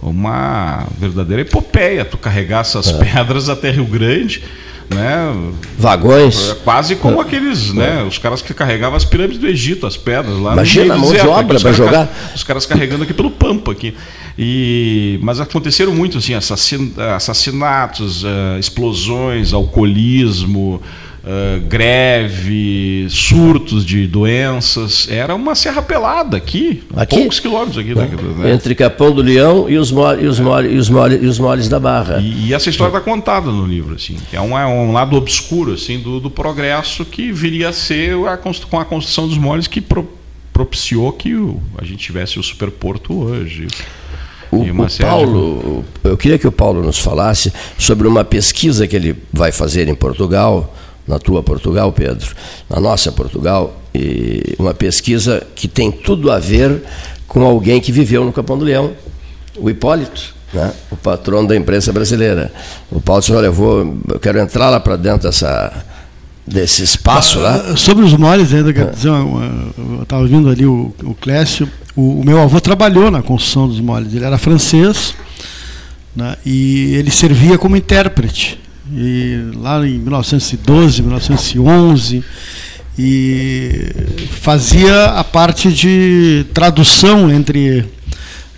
uma verdadeira epopeia tu carregar essas é. pedras até Rio Grande. Né? Vagões. É quase como é. aqueles, né? Os caras que carregavam as pirâmides do Egito, as pedras lá. Imagina a mão de obra para jogar. Os caras carregando aqui pelo Pampa aqui. E, mas aconteceram muito assim, assassinatos, uh, explosões, alcoolismo, uh, greve, surtos de doenças. Era uma serra pelada aqui, aqui? poucos quilômetros aqui. Né? né? Entre Capão do Leão e os, mole, e os, mole, e os, mole, e os moles da Barra. E, e essa história está contada no livro. Assim, é um, é um lado obscuro assim, do, do progresso que viria a ser a, com a construção dos moles que pro, propiciou que o, a gente tivesse o superporto hoje. O, o Paulo, eu queria que o Paulo nos falasse sobre uma pesquisa que ele vai fazer em Portugal na tua Portugal, Pedro, na nossa Portugal, e uma pesquisa que tem tudo a ver com alguém que viveu no Capão do Leão, o Hipólito, né? o patrono da imprensa brasileira. O Paulo disse, olha, eu, vou, eu quero entrar lá para dentro dessa, desse espaço lá. Ah, sobre os moles, ainda quero dizer, eu estava ouvindo ali o, o Clécio, o, o, meu avô trabalhou na construção dos moles, ele era francês né? e ele servia como intérprete e lá em 1912, 1911, e fazia a parte de tradução entre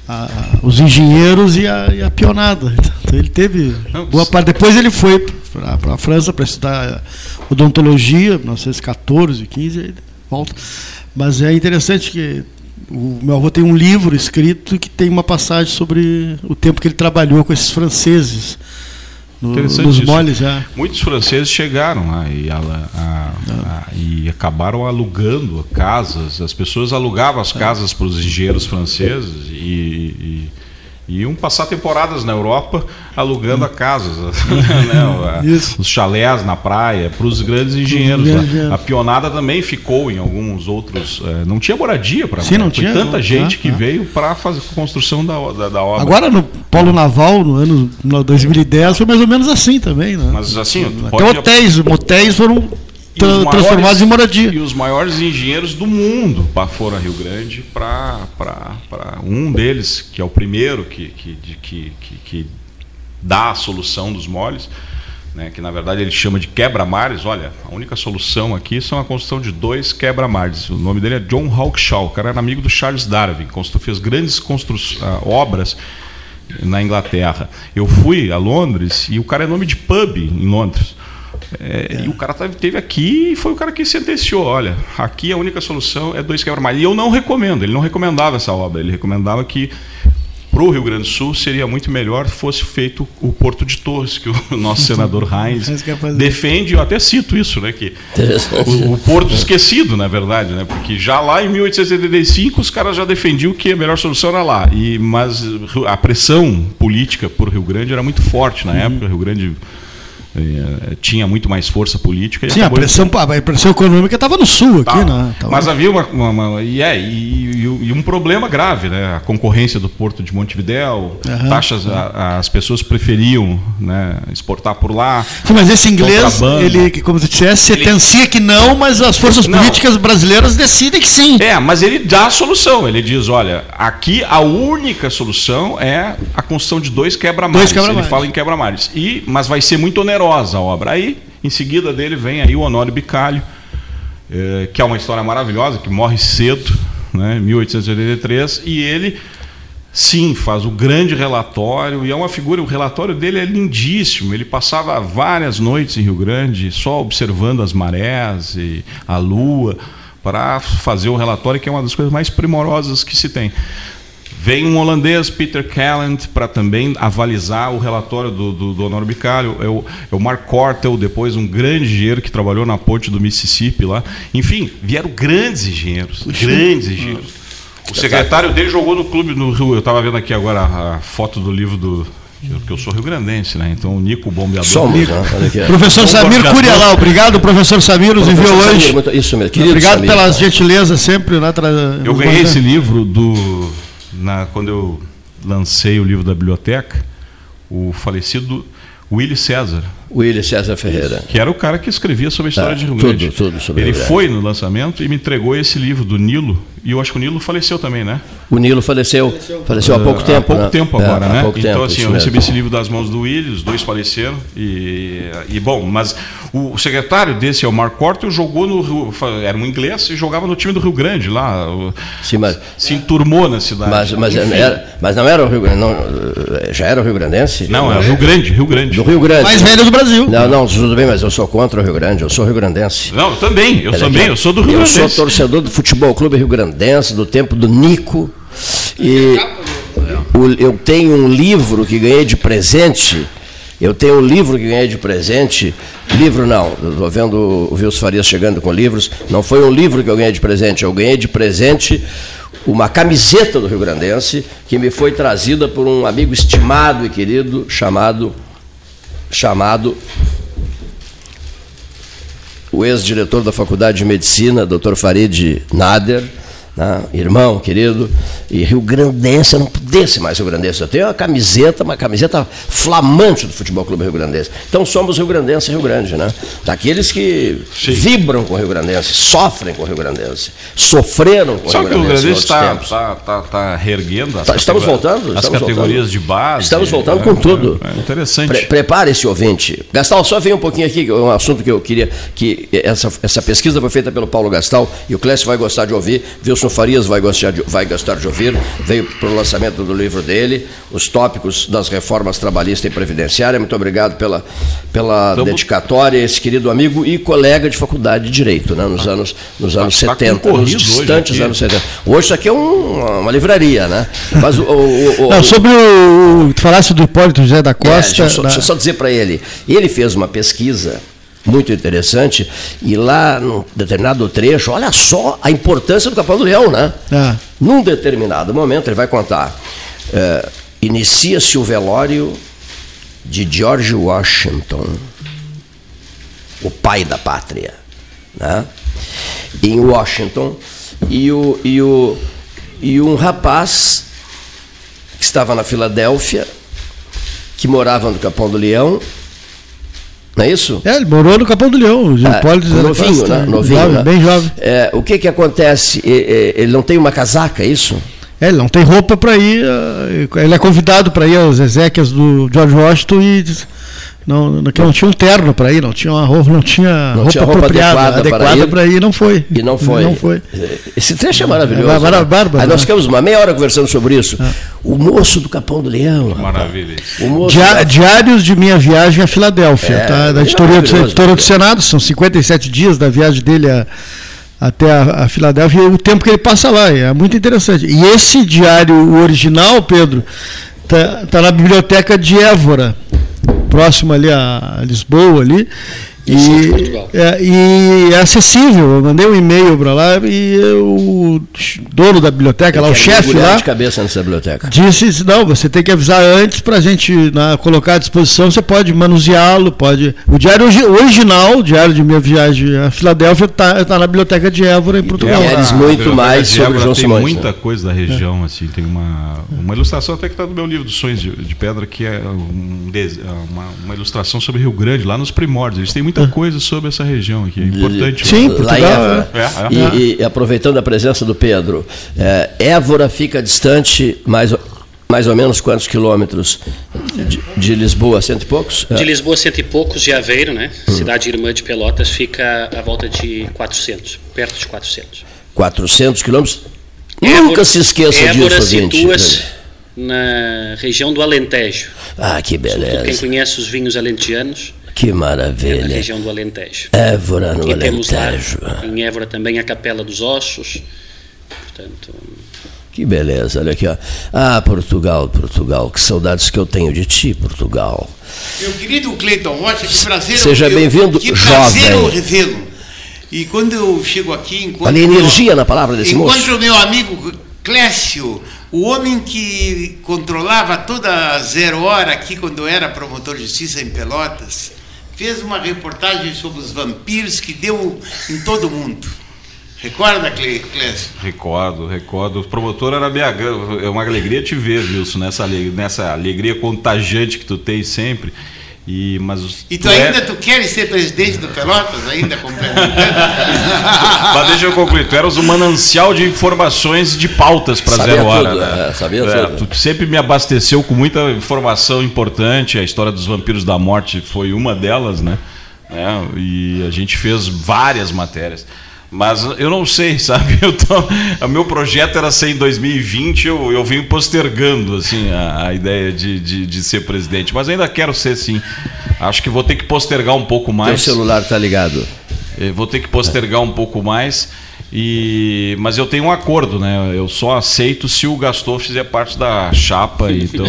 a, os engenheiros e a, e a, pionada. Então ele teve boa parte. Depois ele foi para a França para estudar odontologia, 1914, 15, ele volta. Mas é interessante que o meu avô tem um livro escrito que tem uma passagem sobre o tempo que ele trabalhou com esses franceses Nos moles já. Muitos franceses chegaram lá e, a, a, a, e, acabaram alugando casas. As pessoas alugavam as casas para os engenheiros franceses e, e iam passar temporadas na Europa alugando a casas, [LAUGHS] né? os chalés na praia, para os grandes engenheiros. A pionada também ficou em alguns outros. É, não tinha moradia para Sim, não tinha. tanta não, gente que veio para fazer a construção da, da, da, obra. Agora no Polo Naval, no ano 2010, foi mais ou menos assim também. Né? Mas assim. Até hotéis, motéis foram tra transformados em moradia. E os maiores engenheiros do mundo foram a Rio Grande para um deles, que é o primeiro que, que, que, que, que dá a solução dos moles, né, que na verdade ele chama de quebra-mares. Olha, a única solução aqui são a construção de dois quebra-mares. O nome dele é John Hawkshaw, o cara era amigo do Charles Darwin, fez grandes uh, obras na Inglaterra. Eu fui a Londres e o cara é nome de pub em Londres. É, é. E o cara teve aqui e foi o cara que sentenciou: olha, aqui a única solução é dois quebra-mares. E eu não recomendo, ele não recomendava essa obra, ele recomendava que para o Rio Grande do Sul seria muito melhor fosse feito o Porto de Torres, que o [LAUGHS] nosso senador [LAUGHS] Heinz defende, eu até cito isso, né, que o, o, Porto esquecido, na verdade, né, porque já lá em 1875 os caras já defendiam que a melhor solução era lá, e, mas a pressão política por Rio Grande era muito forte na uhum. época, o Rio Grande é, tinha muito mais força política. Sim, a pressão, a pressão econômica estava no sul aqui, tá. né? Tava... Mas havia uma, uma, uma e, é, e, e, um problema grave, né? A concorrência do porto de Montevidéu, uhum. taxas, a, as pessoas preferiam né, exportar por lá. Sim, mas esse inglês, ele, como tu dissesse, ele... sentencia que não, mas as forças não. políticas brasileiras decidem que sim. É, mas ele dá a solução. Ele diz, olha, aqui a única solução é a construção de dois quebra-mares. Quebra ele fala em quebra-mares. E, mas vai ser muito oneroso onerosa a obra. Aí, em seguida dele, vem aí o Honório Bicalho, eh, que é uma história maravilhosa, que morre cedo, né, 1883, e ele sim faz o grande relatório e é uma figura o relatório dele é lindíssimo ele passava várias noites em Rio Grande só observando as marés e a lua para fazer o relatório que é uma das coisas mais primorosas que se tem Vem um holandês, Peter Calland, para também avalizar o relatório do, do, do Honório Bicalho. É o, é o Mark Cortel, depois um grande engenheiro que trabalhou na ponte do Mississippi lá. Enfim, vieram grandes engenheiros, Puxa. grandes engenheiros. O secretário dele jogou no clube no Rio. Eu estava vendo aqui agora a foto do livro do, porque eu sou rio-grandense, né? Então o Nico Bombeador. Só o Nico. professor Samir Curialá, obrigado, professor Samir, nos enviou hoje. Isso mesmo. Querido obrigado Samir, pelas gentilezas sempre. Né, eu ganhei esse livro do na, quando eu lancei o livro da biblioteca, o falecido Willy César. Willy César Ferreira. Que era o cara que escrevia sobre a história tá, de Rio Grande. Tudo, tudo sobre Ele foi no lançamento e me entregou esse livro do Nilo. E eu acho que o Nilo faleceu também, né? O Nilo faleceu. Faleceu, faleceu há pouco tempo. Há pouco né? tempo agora, é, né? então, tempo, assim, eu recebi esse livro das mãos do Willy, os dois faleceram. E, e bom, mas o, secretário desse, é o Mark Cortel, jogou no Rio. Era um inglês e jogava no time do Rio Grande lá. Sim, mas, se enturmou na cidade. Mas, mas, era, mas não era o Rio Grande, não, já era o Rio Grandense? Não, é o Rio Grande, Rio Grande. Do Rio Grande. Mais velho do Brasil. Não, não, tudo bem, mas eu sou contra o Rio Grande, eu sou Rio Grandense. Não, eu também, eu também, eu sou do Rio eu Grandense. Eu sou torcedor do Futebol Clube Rio Grandense, do tempo do Nico. E eu tenho um livro que ganhei de presente. Eu tenho um livro que ganhei de presente. Livro não, estou vendo o Wilson Farias chegando com livros. Não foi um livro que eu ganhei de presente, eu ganhei de presente uma camiseta do Rio Grandense que me foi trazida por um amigo estimado e querido chamado chamado o ex-diretor da Faculdade de Medicina, Dr. Farid Nader, né, irmão querido, e Rio Grandense, eu não pudesse mais Rio Grandense. Eu tenho uma camiseta, uma camiseta flamante do Futebol Clube Rio Grandense. Então somos Rio Grandense e Rio Grande, né? Daqueles que Sim. vibram com o Rio Grandense, sofrem com o Rio Grandense, sofreram com o Rio Grandense. Só que o Rio Grandense está tá, tá, tá reerguendo tá, Estamos voltando. As estamos categorias voltando. de base. Estamos voltando é, com tudo. É, é interessante. Pre prepare esse ouvinte. Gastal, só vem um pouquinho aqui, um assunto que eu queria, que essa, essa pesquisa foi feita pelo Paulo Gastal, e o Clécio vai gostar de ouvir, Wilson Farias vai gostar de, vai gostar de ouvir, veio para o lançamento do livro dele, os tópicos das reformas trabalhista e previdenciária. Muito obrigado pela, pela dedicatória, esse querido amigo e colega de faculdade de Direito, né, nos anos, nos anos tá, 70, tá nos distantes anos 70. Hoje isso aqui é um, uma livraria, né? Mas o, o, o, Não, sobre o. Tu falasse do Hipólito José da Costa. É, deixa, eu só, deixa eu só dizer para ele. Ele fez uma pesquisa muito interessante. E lá, num determinado trecho, olha só a importância do Capão do Leão, né? É. Num determinado momento, ele vai contar. É, Inicia-se o velório de George Washington, o pai da pátria, né? em Washington, e, o, e, o, e um rapaz que estava na Filadélfia, que morava no Capão do Leão, não é isso? É, ele morou no Capão do Leão, é, novinho, né? Novinho, jovem, né? bem jovem. É, o que que acontece? Ele não tem uma casaca, é isso? É, ele não tem roupa para ir. Eh, ele é convidado para ir às exéquias do George Washington e não, não, não tinha um terno para ir, não tinha uma roupa, não tinha não roupa, tinha roupa apropriada, adequada para ir, ir, não foi. E não foi. Não foi. Esse trecho é maravilhoso. É, né? bárbaro, Aí nós né? ficamos uma meia hora conversando sobre isso. É. O moço do Capão do Leão. Maravilha. Dia, Diários de minha viagem a Filadélfia, é, tá? da editoria, do, editoria do Senado, são 57 dias da viagem dele a até a, a Filadélfia e o tempo que ele passa lá. É muito interessante. E esse diário original, Pedro, está tá na biblioteca de Évora, próximo ali a Lisboa ali. E é, e é acessível. Eu mandei um e-mail para lá e o dono da biblioteca, lá, o chefe lá. de cabeça nessa biblioteca. Disse: não, você tem que avisar antes para a gente na, colocar à disposição. Você pode manuseá-lo, pode. O diário original, o diário de minha viagem a Filadélfia, está tá na biblioteca de Évora, em Portugal. Queres muito mais sobre João tem Simões. Tem muita né? coisa da região, assim. Tem uma, uma ilustração até que está no meu livro dos Sonhos de, de Pedra, que é um, uma, uma ilustração sobre Rio Grande, lá nos primórdios. Eles têm muita muita coisa sobre essa região aqui. É importante. Sim, Portugal, lá é. É, é. E, e, aproveitando a presença do Pedro, é, Évora fica distante mais, mais ou menos quantos quilômetros de, de, Lisboa, cento e poucos? De Lisboa, cento e poucos, de Aveiro, né? Hum. Cidade irmã de Pelotas, fica a volta de 400, perto de 400. 400 quilômetros? Nunca se esqueça Évora disso, situa-se na região do Alentejo. Ah, que beleza. Quem conhece os vinhos alentianos, que maravilha. É na região do Alentejo. Évora no e Alentejo. Temos lá, em Évora também a Capela dos Ossos. Portanto, que beleza, olha aqui, ó. Ah, Portugal, Portugal, que saudades que eu tenho de ti, Portugal. Meu querido Cleiton Rocha, que prazer. Seja bem-vindo, jovem. Que prazer eu revê-lo. E quando eu chego aqui, encontro. Olha a energia na palavra desse encontro moço. Encontro o meu amigo Clécio, o homem que controlava toda a zero hora aqui quando eu era promotor de justiça em Pelotas fez uma reportagem sobre os vampiros que deu em todo mundo. Recorda, Clécio? Recordo, recordo. O promotor era minha, é uma alegria te ver, Wilson, nessa, nessa alegria contagiante que tu tem sempre. E, mas e tu, tu ainda é... tu queres ser presidente do Pelotas ainda complementando? [LAUGHS] mas deixa eu concluir, tu eras um manancial de informações de pautas para zero hora. Né? é, sabia é, tudo. Tu sempre me abasteceu com muita informação importante. A história dos vampiros da morte foi uma delas, né? É, e a gente fez várias matérias. Mas eu não sei, [LAUGHS] sabe? Eu tô, o meu projeto era ser em 2020, eu, eu venho postergando assim, a, a ideia de, de, de, ser presidente. Mas ainda quero ser sim. Acho que vou ter que postergar um pouco mais. Teu celular está ligado. É, vou ter que postergar um pouco mais. E, mas eu tenho um acordo, né? Eu só aceito se o Gastor fizer parte da chapa. [LAUGHS] Então,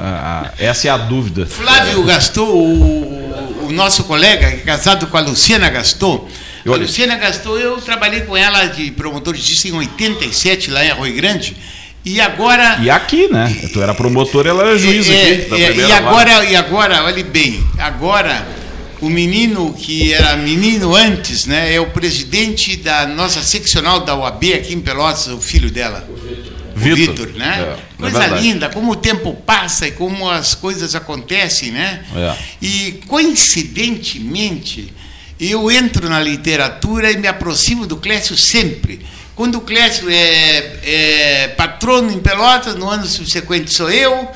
a, a, essa é a dúvida. Flávio Gastor, o, o nosso colega, é casado com a Luciana Gastor, eu, a Luciana Gastou, eu trabalhei com ela de promotor de justiça em 87, lá em Arroio Grande. E agora. E aqui, né? tu era promotor, ela era juiz é, aqui. É, e, agora, e agora, olhe bem, agora o menino que era menino antes, né? É o presidente da nossa seccional da UAB aqui em Pelotas, o filho dela. Vitor, né? É, é Coisa é linda, como o tempo passa e como as coisas acontecem, né? É. E coincidentemente eu entro na literatura e me aproximo do Clécio sempre. Quando o Clécio é, é patrono em Pelotas, no ano subsequente sou eu.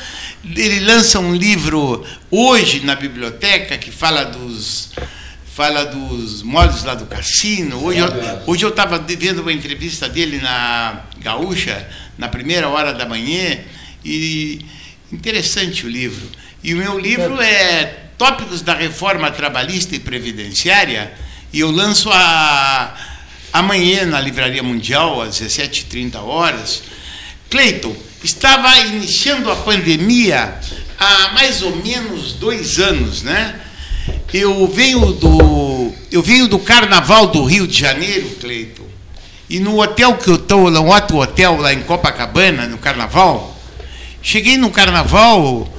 Ele lança um livro hoje na biblioteca que fala dos fala dos modos lá do cassino. Hoje eu, hoje eu estava vendo uma entrevista dele na Gaúcha, na primeira hora da manhã, e interessante o livro. E o meu livro é tópicos da reforma trabalhista e previdenciária, e eu lanço a, amanhã na Livraria Mundial, às 17h30 horas. Cleiton, estava iniciando a pandemia há mais ou menos dois anos, né? Eu venho do, eu venho do Carnaval do Rio de Janeiro, Cleiton, e no hotel que eu estou, no outro hotel lá em Copacabana, no Carnaval, cheguei no Carnaval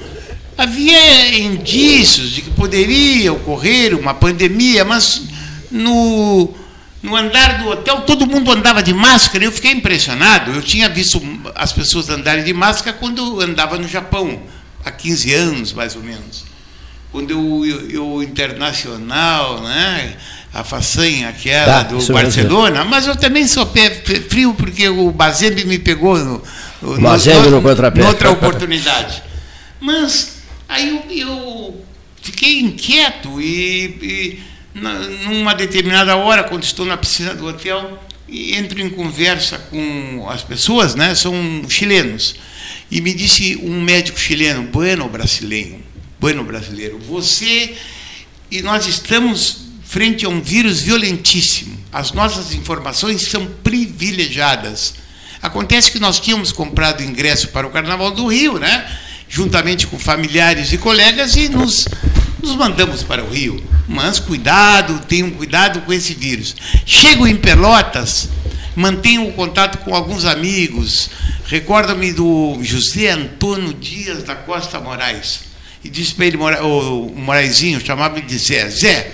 Havia indícios de que poderia ocorrer uma pandemia, mas no, no andar do hotel todo mundo andava de máscara. Eu fiquei impressionado. Eu tinha visto as pessoas andarem de máscara quando andava no Japão, há 15 anos mais ou menos. Quando eu, eu, eu internacional, né? a façanha aquela tá, do Barcelona, mas eu também sou pé frio porque o Bazembe me pegou no, no, no, no, no outra oportunidade. Mas Aí eu, eu fiquei inquieto e, e na, numa determinada hora, quando estou na piscina do hotel, entro em conversa com as pessoas, né? São chilenos. E me disse um médico chileno, bueno brasileiro, bueno brasileiro, você e nós estamos frente a um vírus violentíssimo. As nossas informações são privilegiadas. Acontece que nós tínhamos comprado ingresso para o Carnaval do Rio, né? Juntamente com familiares e colegas, e nos, nos mandamos para o Rio. Mas cuidado, tenham cuidado com esse vírus. Chego em Pelotas, mantenho o contato com alguns amigos. Recordo-me do José Antônio Dias da Costa Moraes. E disse para ele, o Moraizinho, chamava de Zé, Zé,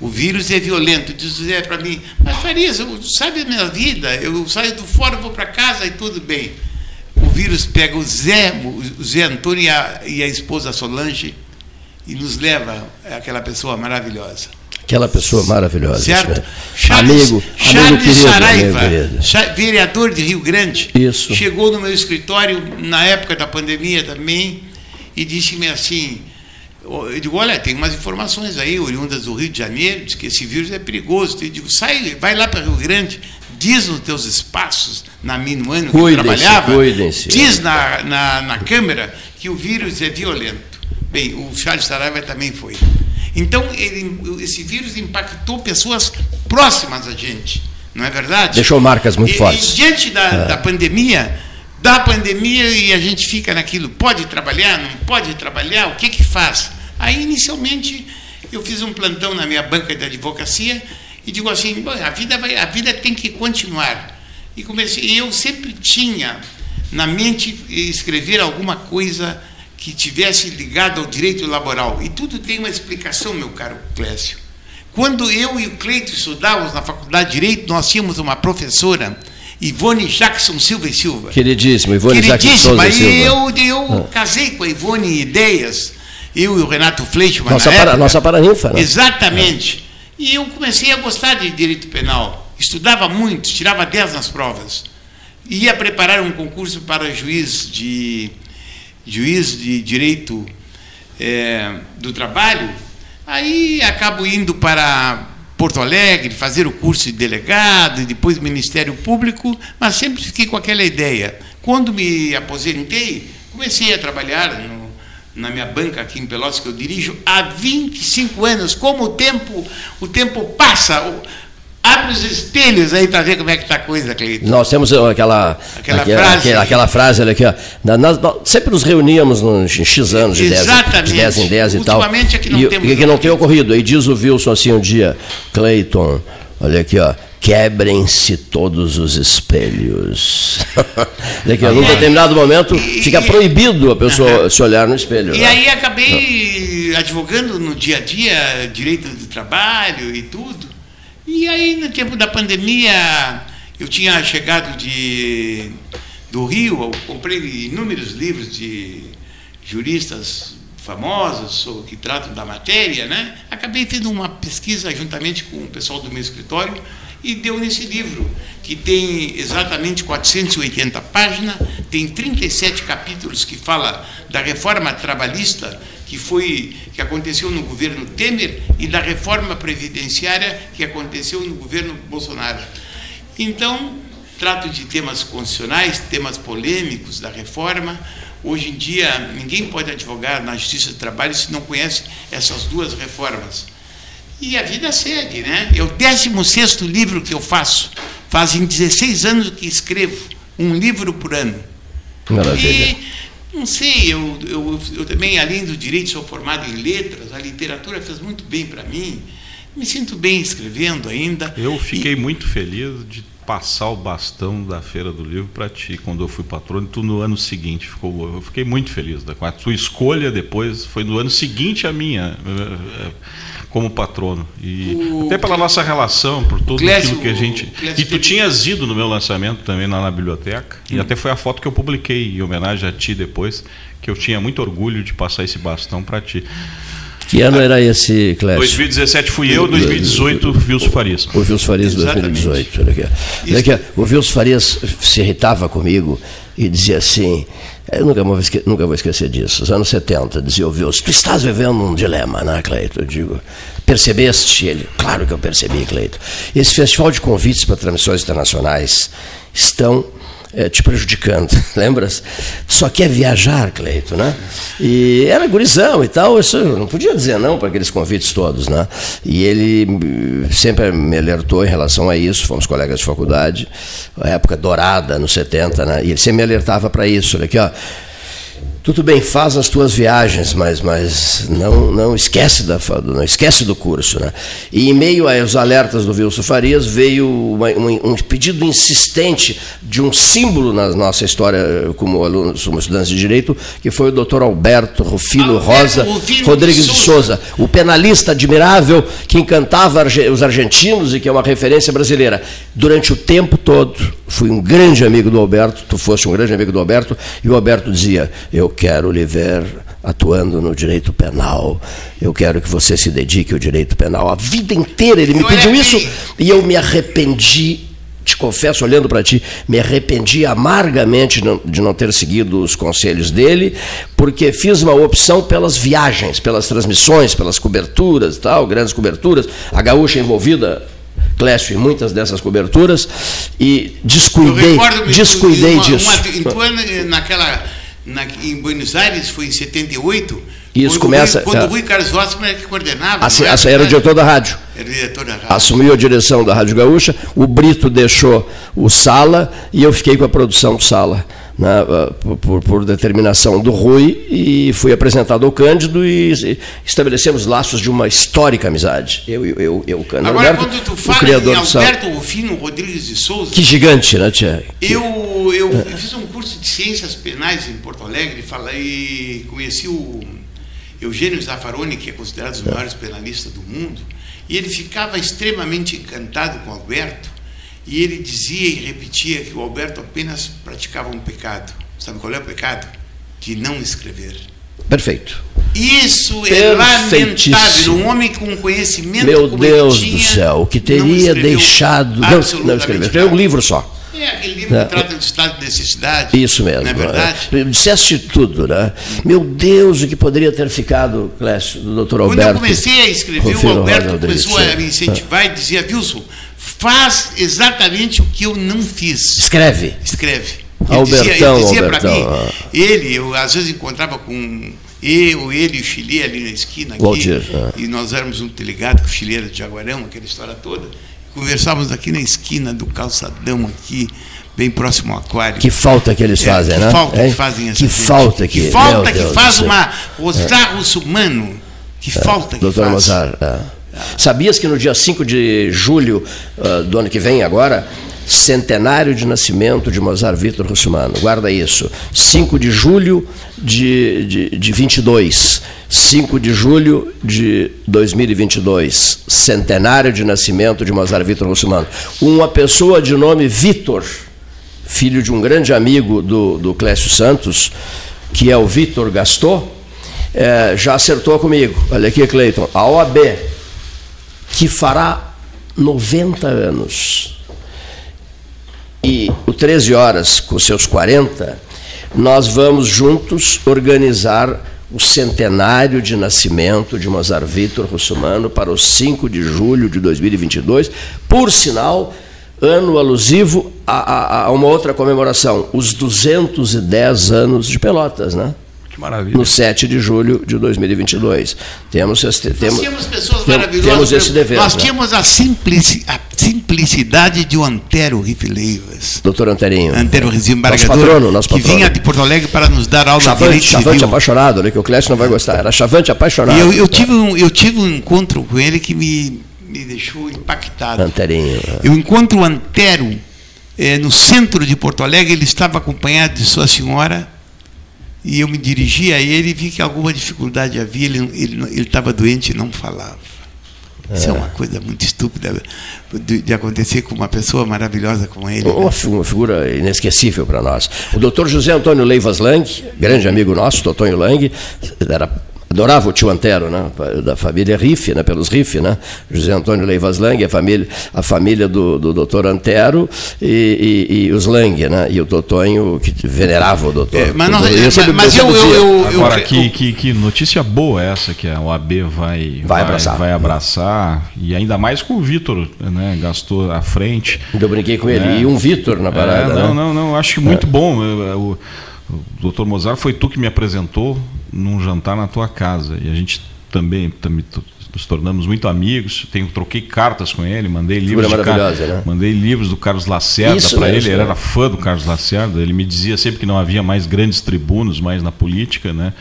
o vírus é violento. Diz Zé para mim, mas Farias, sabe a minha vida? Eu saio do fora, vou para casa e tudo bem. O vírus pega o Zé, o Zé Antônio e a, e a esposa Solange e nos leva àquela pessoa maravilhosa. Aquela pessoa maravilhosa. Certo? Charles, amigo, Charles amigo querido, Saraiva, amigo vereador de Rio Grande, Isso. chegou no meu escritório na época da pandemia também e disse-me assim: eu digo, olha, tem umas informações aí, oriundas do Rio de Janeiro, diz que esse vírus é perigoso. Eu digo, sai, vai lá para Rio Grande, diz nos teus espaços, na Minuano que eu trabalhava, diz na, na, na Câmara que o vírus é violento. Bem, o Charles Saraiva também foi. Então, ele, esse vírus impactou pessoas próximas a gente, não é verdade? Deixou marcas muito E- fortes. E diante da, da pandemia, da pandemia e a gente fica naquilo, pode trabalhar, não pode trabalhar, o que que faz? Aí, inicialmente, eu fiz um plantão na minha banca de advocacia e digo assim, "Bom, a vida, vai, a vida tem que continuar. E comecei, e eu sempre tinha na mente escrever alguma coisa que tivesse ligado ao direito laboral. E tudo tem uma explicação, meu caro Clécio. Quando eu e o Cleito estudávamos na Faculdade de Direito, nós tínhamos uma professora, Ivone Jackson Silva e Silva. Queridíssimo, Ivone Queridíssima, e Silva. eu, eu casei com a Ivone ideias, eu e o Renato Fleischmann Nossa, para, nossa paraninfa, né? Exatamente. E eu comecei a gostar de direito penal. Estudava muito, tirava 10 nas provas. Ia preparar um concurso para juiz de juiz de direito eh, do trabalho. Aí acabo indo para Porto Alegre fazer o curso de delegado depois Ministério Público, mas sempre fiquei com aquela ideia. Quando me aposentei, comecei a trabalhar no, na minha banca aqui em Pelotas que eu dirijo há 25 anos. Como o tempo, o tempo passa, abre os espelhos aí para ver como é que está a coisa, Cleiton. Nós temos aquela, Aquela aquela, frase. aquela, aquela frase olha aqui, ó. Nós, nós sempre nos reuníamos nos em X anos, de 10, Exatamente. de 10 em 10 e tal. Ultimamente é que não e, temos e que não tem ocorrido. Aí diz o Wilson assim um dia, Cleiton, olha aqui, ó. Quebrem-se todos os espelhos. [LAUGHS] Olha aqui, num E- determinado momento e- fica proibido a pessoa se olhar no espelho. E né? aí acabei advogando no dia a dia direito do trabalho e tudo. E aí no tempo da pandemia eu tinha chegado de do Rio, comprei inúmeros livros de juristas famosos que tratam da matéria, né? Acabei tendo uma pesquisa juntamente com o pessoal do meu escritório e deu nesse livro, que tem exatamente 480 páginas, tem 37 capítulos que fala da reforma trabalhista que foi que aconteceu no governo Temer e da reforma previdenciária que aconteceu no governo Bolsonaro. Então, trato de temas constitucionais, temas polêmicos da reforma. Hoje em dia, ninguém pode advogar na Justiça do Trabalho se não conhece essas duas reformas. E a vida segue, né? É o 16 livro que eu faço. Fazem 16 anos que escrevo um livro por ano. Maravilha. E, não sei, eu, eu, eu também, além do direito, sou formado em letras, a literatura fez muito bem para mim. Me sinto bem escrevendo ainda. Eu fiquei muito feliz de passar o bastão da Feira do Livro para ti, quando eu fui patrono, tu no ano seguinte. Ficou, eu fiquei muito feliz. da- Com a tua escolha depois, foi no ano seguinte a minha, eh, eh, como patrono. E O- até pela nossa relação, por tudo Clécio- aquilo que a gente. Clécio E tu tinhas ido no meu lançamento também lá na biblioteca, e até foi a foto que eu publiquei em homenagem a ti depois, que eu tinha muito orgulho de passar esse bastão para ti. Que ano era esse, Clécio? 2017 fui eu, 2018 Wilson Farias. O Wilson Farias de Exatamente. 2018. Olha aqui. Olha aqui, O Wilson Farias se irritava comigo e dizia assim. Eu nunca vou, esque- nunca vou esquecer disso. Os anos 70, dizia o Wilson, tu estás vivendo um dilema, né, Cleito? Eu digo, percebeste ele? Claro que eu percebi, Cleito. Esse festival de convites para transmissões internacionais estão é, te prejudicando, [LAUGHS] lembras? Só quer viajar, Cleito, né? E era gurizão e tal, isso eu não podia dizer não para aqueles convites todos, né? E ele hum, sempre me alertou em relação a isso, fomos colegas de faculdade, época dourada, nos 70, né? E ele sempre me alertava para isso, olha aqui, ó tudo bem, faz as tuas viagens, mas, mas não, não, esquece da, não esquece do curso. Né? E em meio aos alertas do Wilson Farias, veio uma, um, um, pedido insistente de um símbolo na nossa história como alunos, como estudantes de Direito, que foi o doutor Alberto Rufino Alberto Rosa Rufino Rodrigues de Souza, o penalista admirável que encantava os argentinos e que é uma referência brasileira. Durante o tempo todo, fui um grande amigo do Alberto, tu foste um grande amigo do Alberto, e o Alberto dizia, eu quero lhe ver atuando no direito penal. Eu quero que você se dedique ao direito penal. A vida inteira ele me pediu isso e eu me arrependi. Te confesso, olhando para ti, me arrependi amargamente de não ter seguido os conselhos dele, porque fiz uma opção pelas viagens, pelas transmissões, pelas coberturas, tal, grandes coberturas. A gaúcha envolvida Clécio em muitas dessas coberturas e descuidei, descuidei uma, disso. Uma, naquela na, em Buenos Aires, foi em 78. Isso começa. Rui, quando o Rui Carlos Osman é que coordenava. Assim, era, era o diretor da rádio. Era o diretor da rádio. Assumiu a direção da Rádio Gaúcha, o Brito deixou o Sala e eu fiquei com a produção do Sala né, ah, por, por, determinação do Rui, e fui apresentado ao Cândido e estabelecemos laços de uma histórica amizade. Eu, eu, eu, eu Cândido Agora, Alberto, quando tu fala o criador em Alberto Rufino Rodrigues de Souza... Que gigante, né, Tia? Eu, eu é. fiz um curso de Ciências Penais em Porto Alegre e conheci o Eugênio Zaffaroni, que é considerado um dos maiores penalistas do mundo, e ele ficava extremamente encantado com Alberto, e ele dizia e repetia que o Alberto apenas praticava um pecado. Sabe qual é o pecado? De não escrever. Perfeito. Isso é lamentável. Um homem com conhecimento Meu Deus do céu, que teria deixado. Não, não escreveu. Escreveu um livro só. É, aquele livro é. que trata do estado de necessidade. Isso mesmo. Não é verdade? É. Disseste tudo, né? Meu Deus, o que poderia ter ficado, Clécio, do doutor Alberto. Quando eu comecei a escrever, o Alberto começou a me incentivar e dizia, Wilson, faz exatamente o que eu não fiz. Escreve. Escreve. Ele Albertão, dizia, ele dizia para mim, ah. ele, eu às vezes encontrava com eu, ele e o Chile ali na esquina aqui, Waldir, ah. e nós éramos um delegado com o Chile era de Jaguarão, aquela história toda. Conversávamos aqui na esquina do calçadão aqui, bem próximo ao aquário. Que falta que eles é, fazem, que né? Falta é? que fazem essa Que gente. falta que. Que falta que faz uma o humano. Que é. falta que Doutor faz. Mozart, é. Sabias que no dia 5 de julho uh, do ano que vem, agora, centenário de nascimento de Mozart Vitor Russumano. Guarda isso. 5 de julho de, de, de 22. 5 de julho de 2022. Centenário de nascimento de Mozart Vitor Russumano. Uma pessoa de nome Vitor, filho de um grande amigo do, do Clécio Santos, que é o Vitor Gaston, é, já acertou comigo. Olha aqui, Cleiton. A OAB que fará 90 anos. E o 13 Horas, com seus 40, nós vamos juntos organizar o centenário de nascimento de Mozart Vitor Russumano para o 5 de julho de 2022, por sinal, ano alusivo a, a, a uma outra comemoração, os 210 anos de Pelotas, né? Que maravilha. No 7 de julho de 2022. Temos esse, nós temos, tínhamos pessoas maravilhosas. Temos esse dever. Nós né? tínhamos a, simplici, a simplicidade de um Antero Rifileivas. Doutor Anterinho. Antero Nosso patrono, nosso que patrono. vinha de Porto Alegre para nos dar aula Chavante, de direito Chavante civil. apaixonado, né, que o Clécio não vai gostar. Era Chavante apaixonado. E eu, eu, tive um, eu tive um encontro com ele que me, me deixou impactado. Anterinho. é. Eu encontro o Antero eh, no centro de Porto Alegre, ele estava acompanhado de sua senhora, e eu me dirigi a ele e vi que alguma dificuldade havia, ele ele ele estava doente e não falava. Isso é uma coisa muito estúpida de, de acontecer com uma pessoa maravilhosa como ele. né? Uma, fi- uma figura inesquecível para nós. O doutor José Antônio Leivas Lang, grande amigo nosso, Totonho Lang, era adorava o tio Antero, né? da família Riff, né? pelos Riff, né? José Antônio Leivas Lang, a família, a família do, do doutor Antero e, e, e, os Lang, né? e o Totonho, que venerava o doutor. É, mas, não, eu, sempre, mas eu, eu, eu, Agora, que, que, que, notícia boa essa que a OAB vai, vai, abraçar. vai abraçar, e ainda mais com o Vitor, né? gastou à frente. Eu brinquei com ele, é. e um Vitor na parada. É, não, né? não, não, acho muito bom. O, o doutor Mozart foi tu que me apresentou num jantar na tua casa. E a gente também, também nos tornamos muito amigos. Tenho, troquei cartas com ele, mandei livros, de Car... né? mandei livros do Carlos Lacerda para ele. Ele era fã do Carlos Lacerda. Ele me dizia sempre que não havia mais grandes tribunos mais na política, né?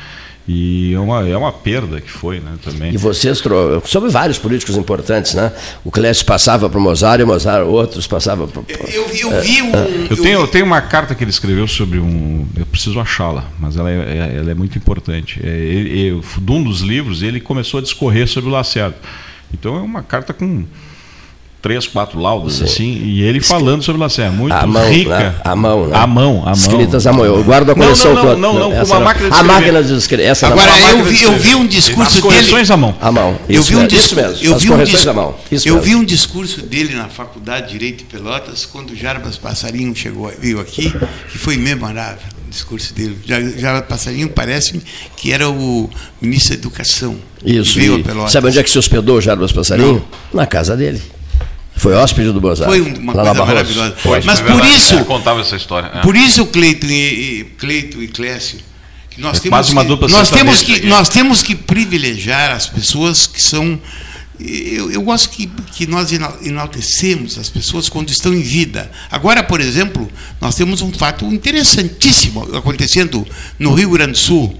E é uma, é uma perda que foi, né, também. E vocês, sobre vários políticos importantes, né? O Clécio passava para o Mozart e o Mozart, outros passavam para... Eu, eu vi um... Eu tenho, eu tenho uma carta que ele escreveu sobre um... Eu preciso achá-la, mas ela é, é ela é muito importante. É, ele, de um dos livros, ele começou a discorrer sobre o Lacerda. Então é uma carta com três, quatro laudas, Sim. assim, e ele falando sobre Lacerda, muito a mão, rica. Né? A mão, né? A mão, a mão. Escritas à mão. Eu guardo a coleção não, não, não, Não, não, com uma máquina de escrever. A máquina de escrever. Essa Agora, eu vi, eu vi um discurso As correções dele... à mão. À mão. Eu vi um discurso, mesmo. Eu vi um dis... à mão. Isso eu vi um discurso dele na Faculdade de Direito de Pelotas, quando o Jarbas Passarinho chegou, veio aqui, que foi memorável o discurso dele. Jarbas Passarinho parece-me que era o ministro da Educação. Isso. Veio a Pelotas. Sabe onde é que se hospedou o Jarbas Passarinho? Não. Na casa dele. Foi hóspede do Bozar. Foi uma coisa maravilhosa. Foi, mas por isso. Ele contava essa história. É. Por isso, Cleito e, Cleito e Clécio, que nós, é temos, uma dupla que, nós, temos que, nós temos que privilegiar as pessoas que são. Eu, eu gosto que, que nós enaltecemos as pessoas quando estão em vida. Agora, por exemplo, nós temos um fato interessantíssimo acontecendo no Rio Grande do Sul.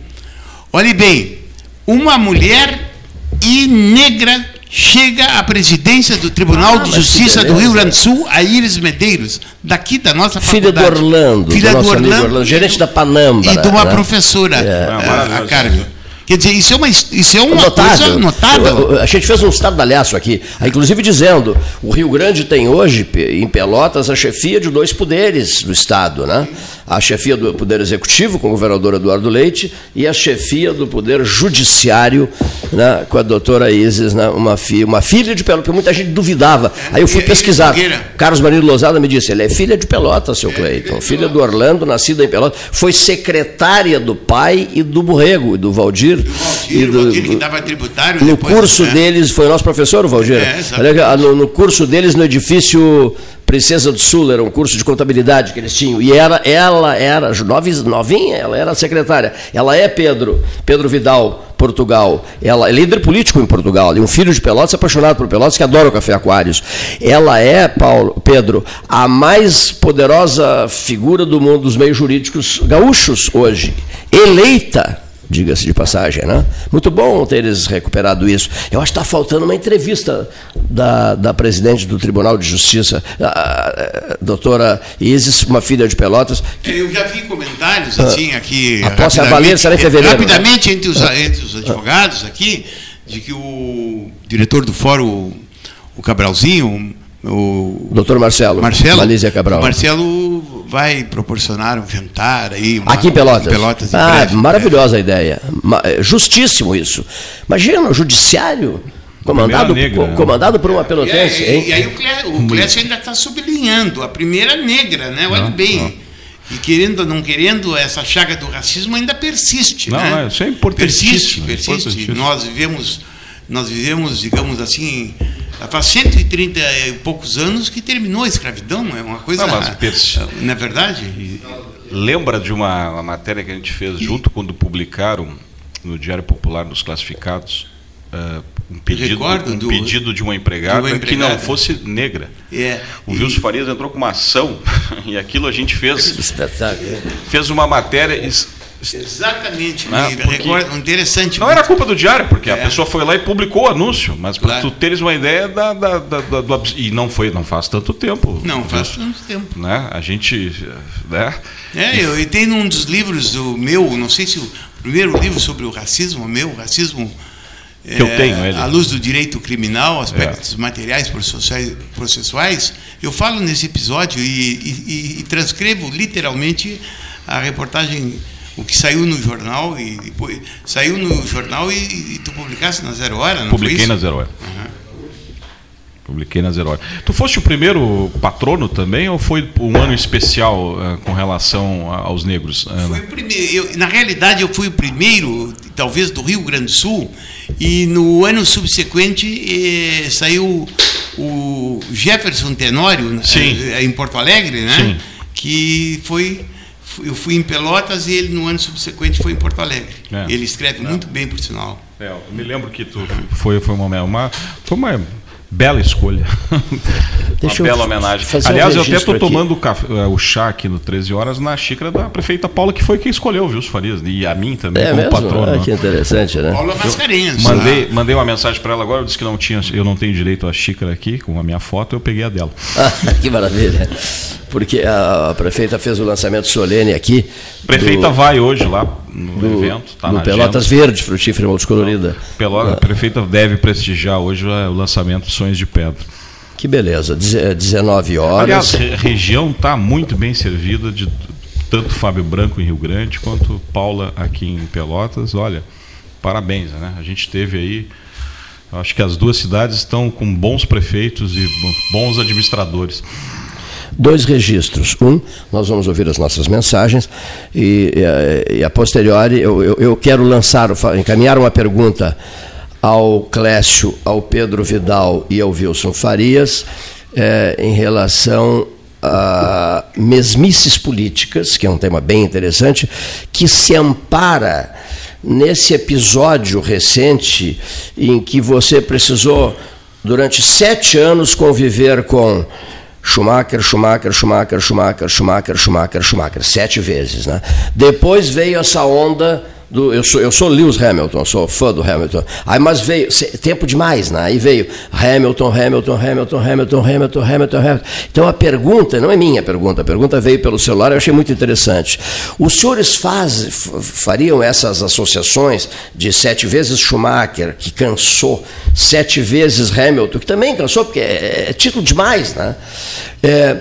Olhe bem, uma mulher e negra chega à presidência do Tribunal ah, de Justiça do Rio Grande do Sul, a Iris Medeiros, daqui da nossa Filha faculdade. do Orlando. Filha do, do Orlando, Orlando, gerente da Panamba. E de uma né? professora, é. a, a Carmen. Quer dizer, isso é uma, isso é uma notável. coisa notável. A gente fez um estardalhaço aqui, inclusive dizendo, o Rio Grande tem hoje, em Pelotas, a chefia de dois poderes do Estado, né? A chefia do Poder Executivo, com o governador Eduardo Leite, e a chefia do Poder Judiciário, né, com a doutora Isis, né, uma, fi, uma filha de Pelotas, porque muita gente duvidava. Aí eu fui pesquisar. Carlos Marinho Lozada me disse, ele é filha de Pelotas, seu Cleiton, filha do Orlando, nascida em Pelotas, foi secretária do pai e do Borrego, e do Valdir do Valdir, do, Valdir que dava tributário. No curso né? deles, foi o nosso professor, o Valdir? É, no, no curso deles, no edifício Princesa do Sul, era um curso de contabilidade que eles tinham. E era, ela era novinha, ela era secretária. Ela é Pedro, Pedro Vidal, Portugal. Ela é líder político em Portugal. E um filho de Pelotas apaixonado por Pelotas que adora o café Aquários. Ela é, Paulo, Pedro, a mais poderosa figura do mundo dos meios jurídicos gaúchos hoje. Eleita diga-se de passagem. Né? Muito bom ter eles recuperado isso. Eu acho que está faltando uma entrevista da, da presidente do Tribunal de Justiça, a, a, a doutora Isis, uma filha de Pelotas. Que... Eu já vi comentários assim aqui. A posse valer será em fevereiro. Rapidamente, entre os, entre os advogados aqui, de que o diretor do fórum, o Cabralzinho, o doutor Marcelo, Marcelo Malísia Cabral. Marcelo vai proporcionar um jantar aí. Uma, Aqui em Pelotas. Em Pelotas ah, breve, maravilhosa breve. ideia. É, justíssimo isso. Imagina, o judiciário comandado, negra, né? comandado por uma pelotense. E aí, e aí o, Clécio, ainda está sublinhando, a primeira negra, né? Olha não, bem. Não. E querendo ou não querendo, essa chaga do racismo ainda persiste. Não, né? isso é importantíssimo. Persiste, persiste. Nós vivemos, nós vivemos, digamos assim, Faz 130 e poucos anos que terminou a escravidão, é uma coisa. Não, mas, [LAUGHS] não é verdade? Lembra de uma, uma, matéria que a gente fez junto quando publicaram no Diário Popular nos classificados uh, um, pedido, um do, pedido de uma empregada, de uma empregada que não fosse negra. É, o Wilson e... Farias entrou com uma ação [LAUGHS] e aquilo a gente fez. fez uma matéria Exatamente, né? Interessante. Não era culpa do diário, porque é. a pessoa foi lá e publicou o anúncio, mas para claro. tu teres uma ideia da, da, da, da, do e não foi, não faz tanto tempo. Não faz tanto tempo. Né? A gente, né? É, eu e tem num dos livros do meu, não sei se o primeiro livro sobre o racismo, meu, o racismo que é, eu tenho ele. À luz do direito criminal, aspectos é. materiais processuais, eu falo nesse episódio e, e, e transcrevo literalmente a reportagem o que saiu no jornal e depois saiu no jornal e, e tu publicaste na Zero Hora, não Publiquei na Zero Hora. Uhum. Publiquei na Zero Hora. Tu foste o primeiro patrono também ou foi um ano especial uh, com relação aos negros? Foi o primeiro. Eu, na realidade, eu fui o primeiro, talvez do Rio Grande do Sul, e no ano subsequente eh, saiu o Jefferson Tenório eh, em Porto Alegre, né? Sim. Que foi eu fui em Pelotas e ele no ano subsequente foi em Porto Alegre. É. Ele escreve muito bem, por sinal. É, eu me lembro que tu foi foi uma, uma foi uma Bela escolha. [LAUGHS] Deixa Uma bela homenagem. Aliás, um eu até estou tomando o, café, eh, o, chá aqui no 13 horas na xícara da prefeita Paula, que foi quem escolheu, viu, os Farias? E a mim também, é como mesmo? patrono. Ah, que interessante, né? Paula Mascarenhas. Mandei, mandei uma mensagem para ela agora, eu disse que não tinha, eu não tenho direito à xícara aqui, com a minha foto, eu peguei a dela. [LAUGHS] Ah, que maravilha. Porque a, prefeita fez o lançamento solene aqui. A prefeita do, vai hoje lá no do, evento. Tá no Pelotas agenda. Verde, frutífera multicolorida. Pelota, a prefeita deve prestigiar hoje o lançamento de Sonhos de Pedra. Que beleza, 19 horas. Aliás, a região está muito bem servida de tanto Fábio Branco em Rio Grande quanto Paula aqui em Pelotas. Olha, parabéns, né? A gente teve aí Acho que as duas cidades estão com bons prefeitos e bons administradores dois registros. Um, nós vamos ouvir as nossas mensagens e, e, e a posteriori eu, eu, eu, quero lançar, encaminhar uma pergunta ao Clécio, ao Pedro Vidal e ao Wilson Farias é, em relação a mesmices políticas, que é um tema bem interessante, que se ampara nesse episódio recente em que você precisou, durante sete anos, conviver com Schumacher, Schumacher, Schumacher, Schumacher, Schumacher, Schumacher, Schumacher, sete vezes. Né? Depois veio essa onda do, eu, sou, eu sou Lewis Hamilton, sou fã do Hamilton. Aí, mas veio, tempo demais, né? Aí veio Hamilton, Hamilton, Hamilton, Hamilton, Hamilton, Hamilton, Hamilton. Então a pergunta, não é minha pergunta, a pergunta veio pelo celular, eu achei muito interessante. Os senhores faz, fariam essas associações de sete vezes Schumacher, que cansou, sete vezes Hamilton, que também cansou, porque é, é título demais, né? É,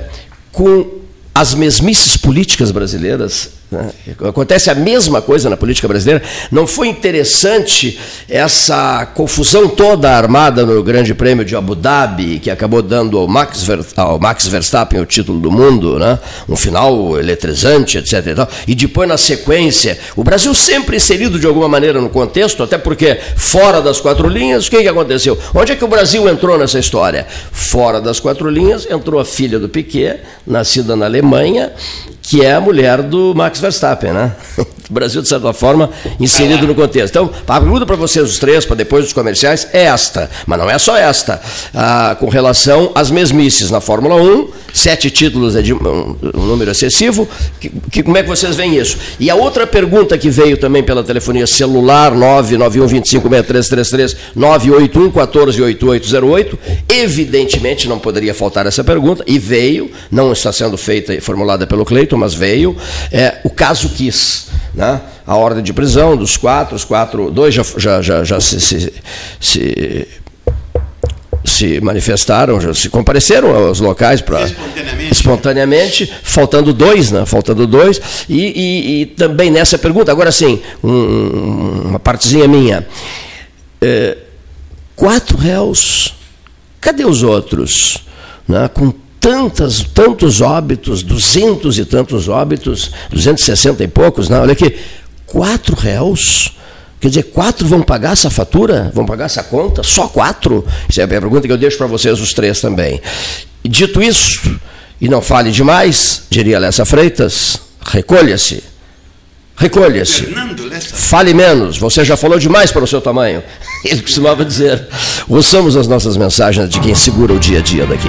com as mesmices políticas brasileiras? Acontece a mesma coisa na política brasileira. Não foi interessante essa confusão toda armada no Grande Prêmio de Abu Dhabi, que acabou dando ao Max, ao Max Verstappen o título do mundo, né? um final eletrizante, etc. E, tal. e depois, na sequência, o Brasil sempre inserido de alguma maneira no contexto, até porque fora das quatro linhas, o que, que aconteceu? Onde é que o Brasil entrou nessa história? Fora das quatro linhas, entrou a filha do Piquet, nascida na Alemanha, que é a mulher do Max Verstappen, né? [LAUGHS] O Brasil, de certa forma, inserido no contexto. Então, a pergunta para vocês, os três, para depois dos comerciais, é esta, mas não é só esta. Ah, com relação às mesmices na Fórmula 1, sete títulos é de um, um número excessivo. Que, que, como é que vocês veem isso? E a outra pergunta que veio também pela telefonia celular, 991256333, 981 evidentemente não poderia faltar essa pergunta, e veio, não está sendo feita e formulada pelo Cleiton, mas veio, é, o caso Kiss né? a ordem de prisão dos quatro, os quatro, dois já, já, já, já se, se, se, se, manifestaram, já se compareceram aos locais para espontaneamente. espontaneamente, faltando dois, né? Faltando dois. E, e, e também nessa pergunta, agora sim, um, uma partezinha minha. É, quatro réus, cadê os outros? Né? Com tantas, tantos óbitos, duzentos e tantos óbitos, 260 e poucos, não, olha aqui, quatro réus. Quer dizer, quatro vão pagar essa fatura? Vão pagar essa conta? Só quatro? Essa é a pergunta que eu deixo para vocês, os três também. Dito isso, e não fale demais, diria Lessa Freitas, recolha-se. Recolha-se. Fale menos. Você já falou demais para o seu tamanho. [LAUGHS] Ele costumava dizer. Ouçamos as nossas mensagens de quem segura o dia a dia daqui.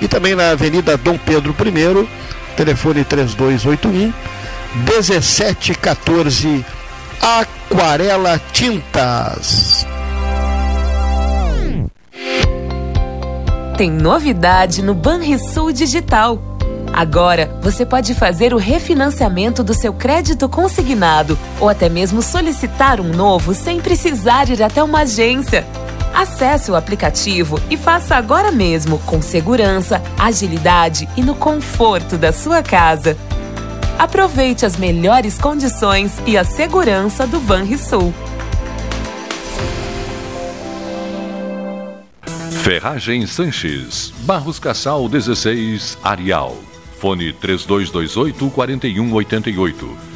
E também na Avenida Dom Pedro I, telefone 3281 1714. Aquarela Tintas. Tem novidade no Banrisul Digital. Agora, você pode fazer o refinanciamento do seu crédito consignado ou até mesmo solicitar um novo sem precisar ir até uma agência. Acesse o aplicativo e faça agora mesmo, com segurança, agilidade e no conforto da sua casa. Aproveite as melhores condições e a segurança do Banrisul. Ferragem Sanches, Barros Cassal 16, Arial. Fone 3228 4188.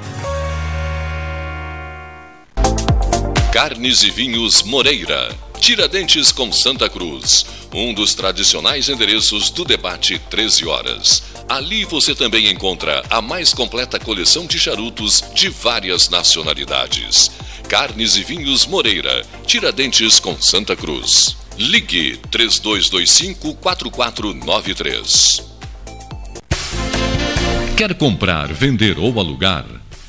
Carnes e Vinhos Moreira. Tiradentes com Santa Cruz. Um dos tradicionais endereços do debate 13 horas. Ali você também encontra a mais completa coleção de charutos de várias nacionalidades. Carnes e Vinhos Moreira. Tiradentes com Santa Cruz. Ligue 3225 4493. Quer comprar, vender ou alugar?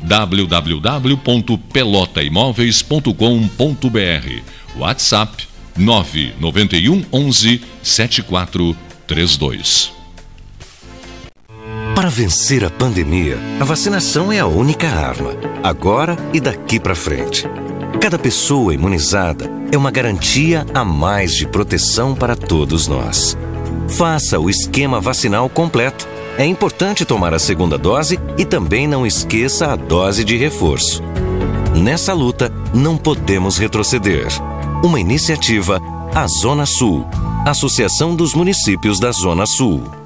www.pelotaimoveis.com.br WhatsApp 991 11 7432 Para vencer a pandemia, a vacinação é a única arma, agora e daqui para frente. Cada pessoa imunizada é uma garantia a mais de proteção para todos nós. Faça o esquema vacinal completo é importante tomar a segunda dose e também não esqueça a dose de reforço. Nessa luta, não podemos retroceder. Uma iniciativa, a Zona Sul, Associação dos Municípios da Zona Sul.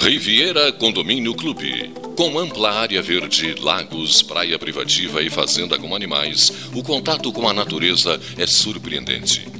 Riviera Condomínio Clube. Com ampla área verde, lagos, praia privativa e fazenda com animais, o contato com a natureza é surpreendente.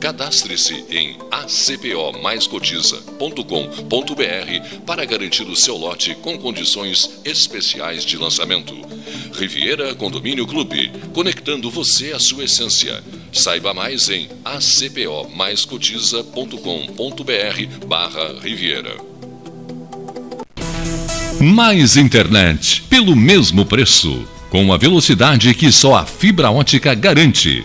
Cadastre-se em acpomaiscotiza.com.br para garantir o seu lote com condições especiais de lançamento. Riviera Condomínio Clube, conectando você à sua essência. Saiba mais em acpomaiscotiza.com.br barra Riviera. Mais internet, pelo mesmo preço, com a velocidade que só a fibra ótica garante.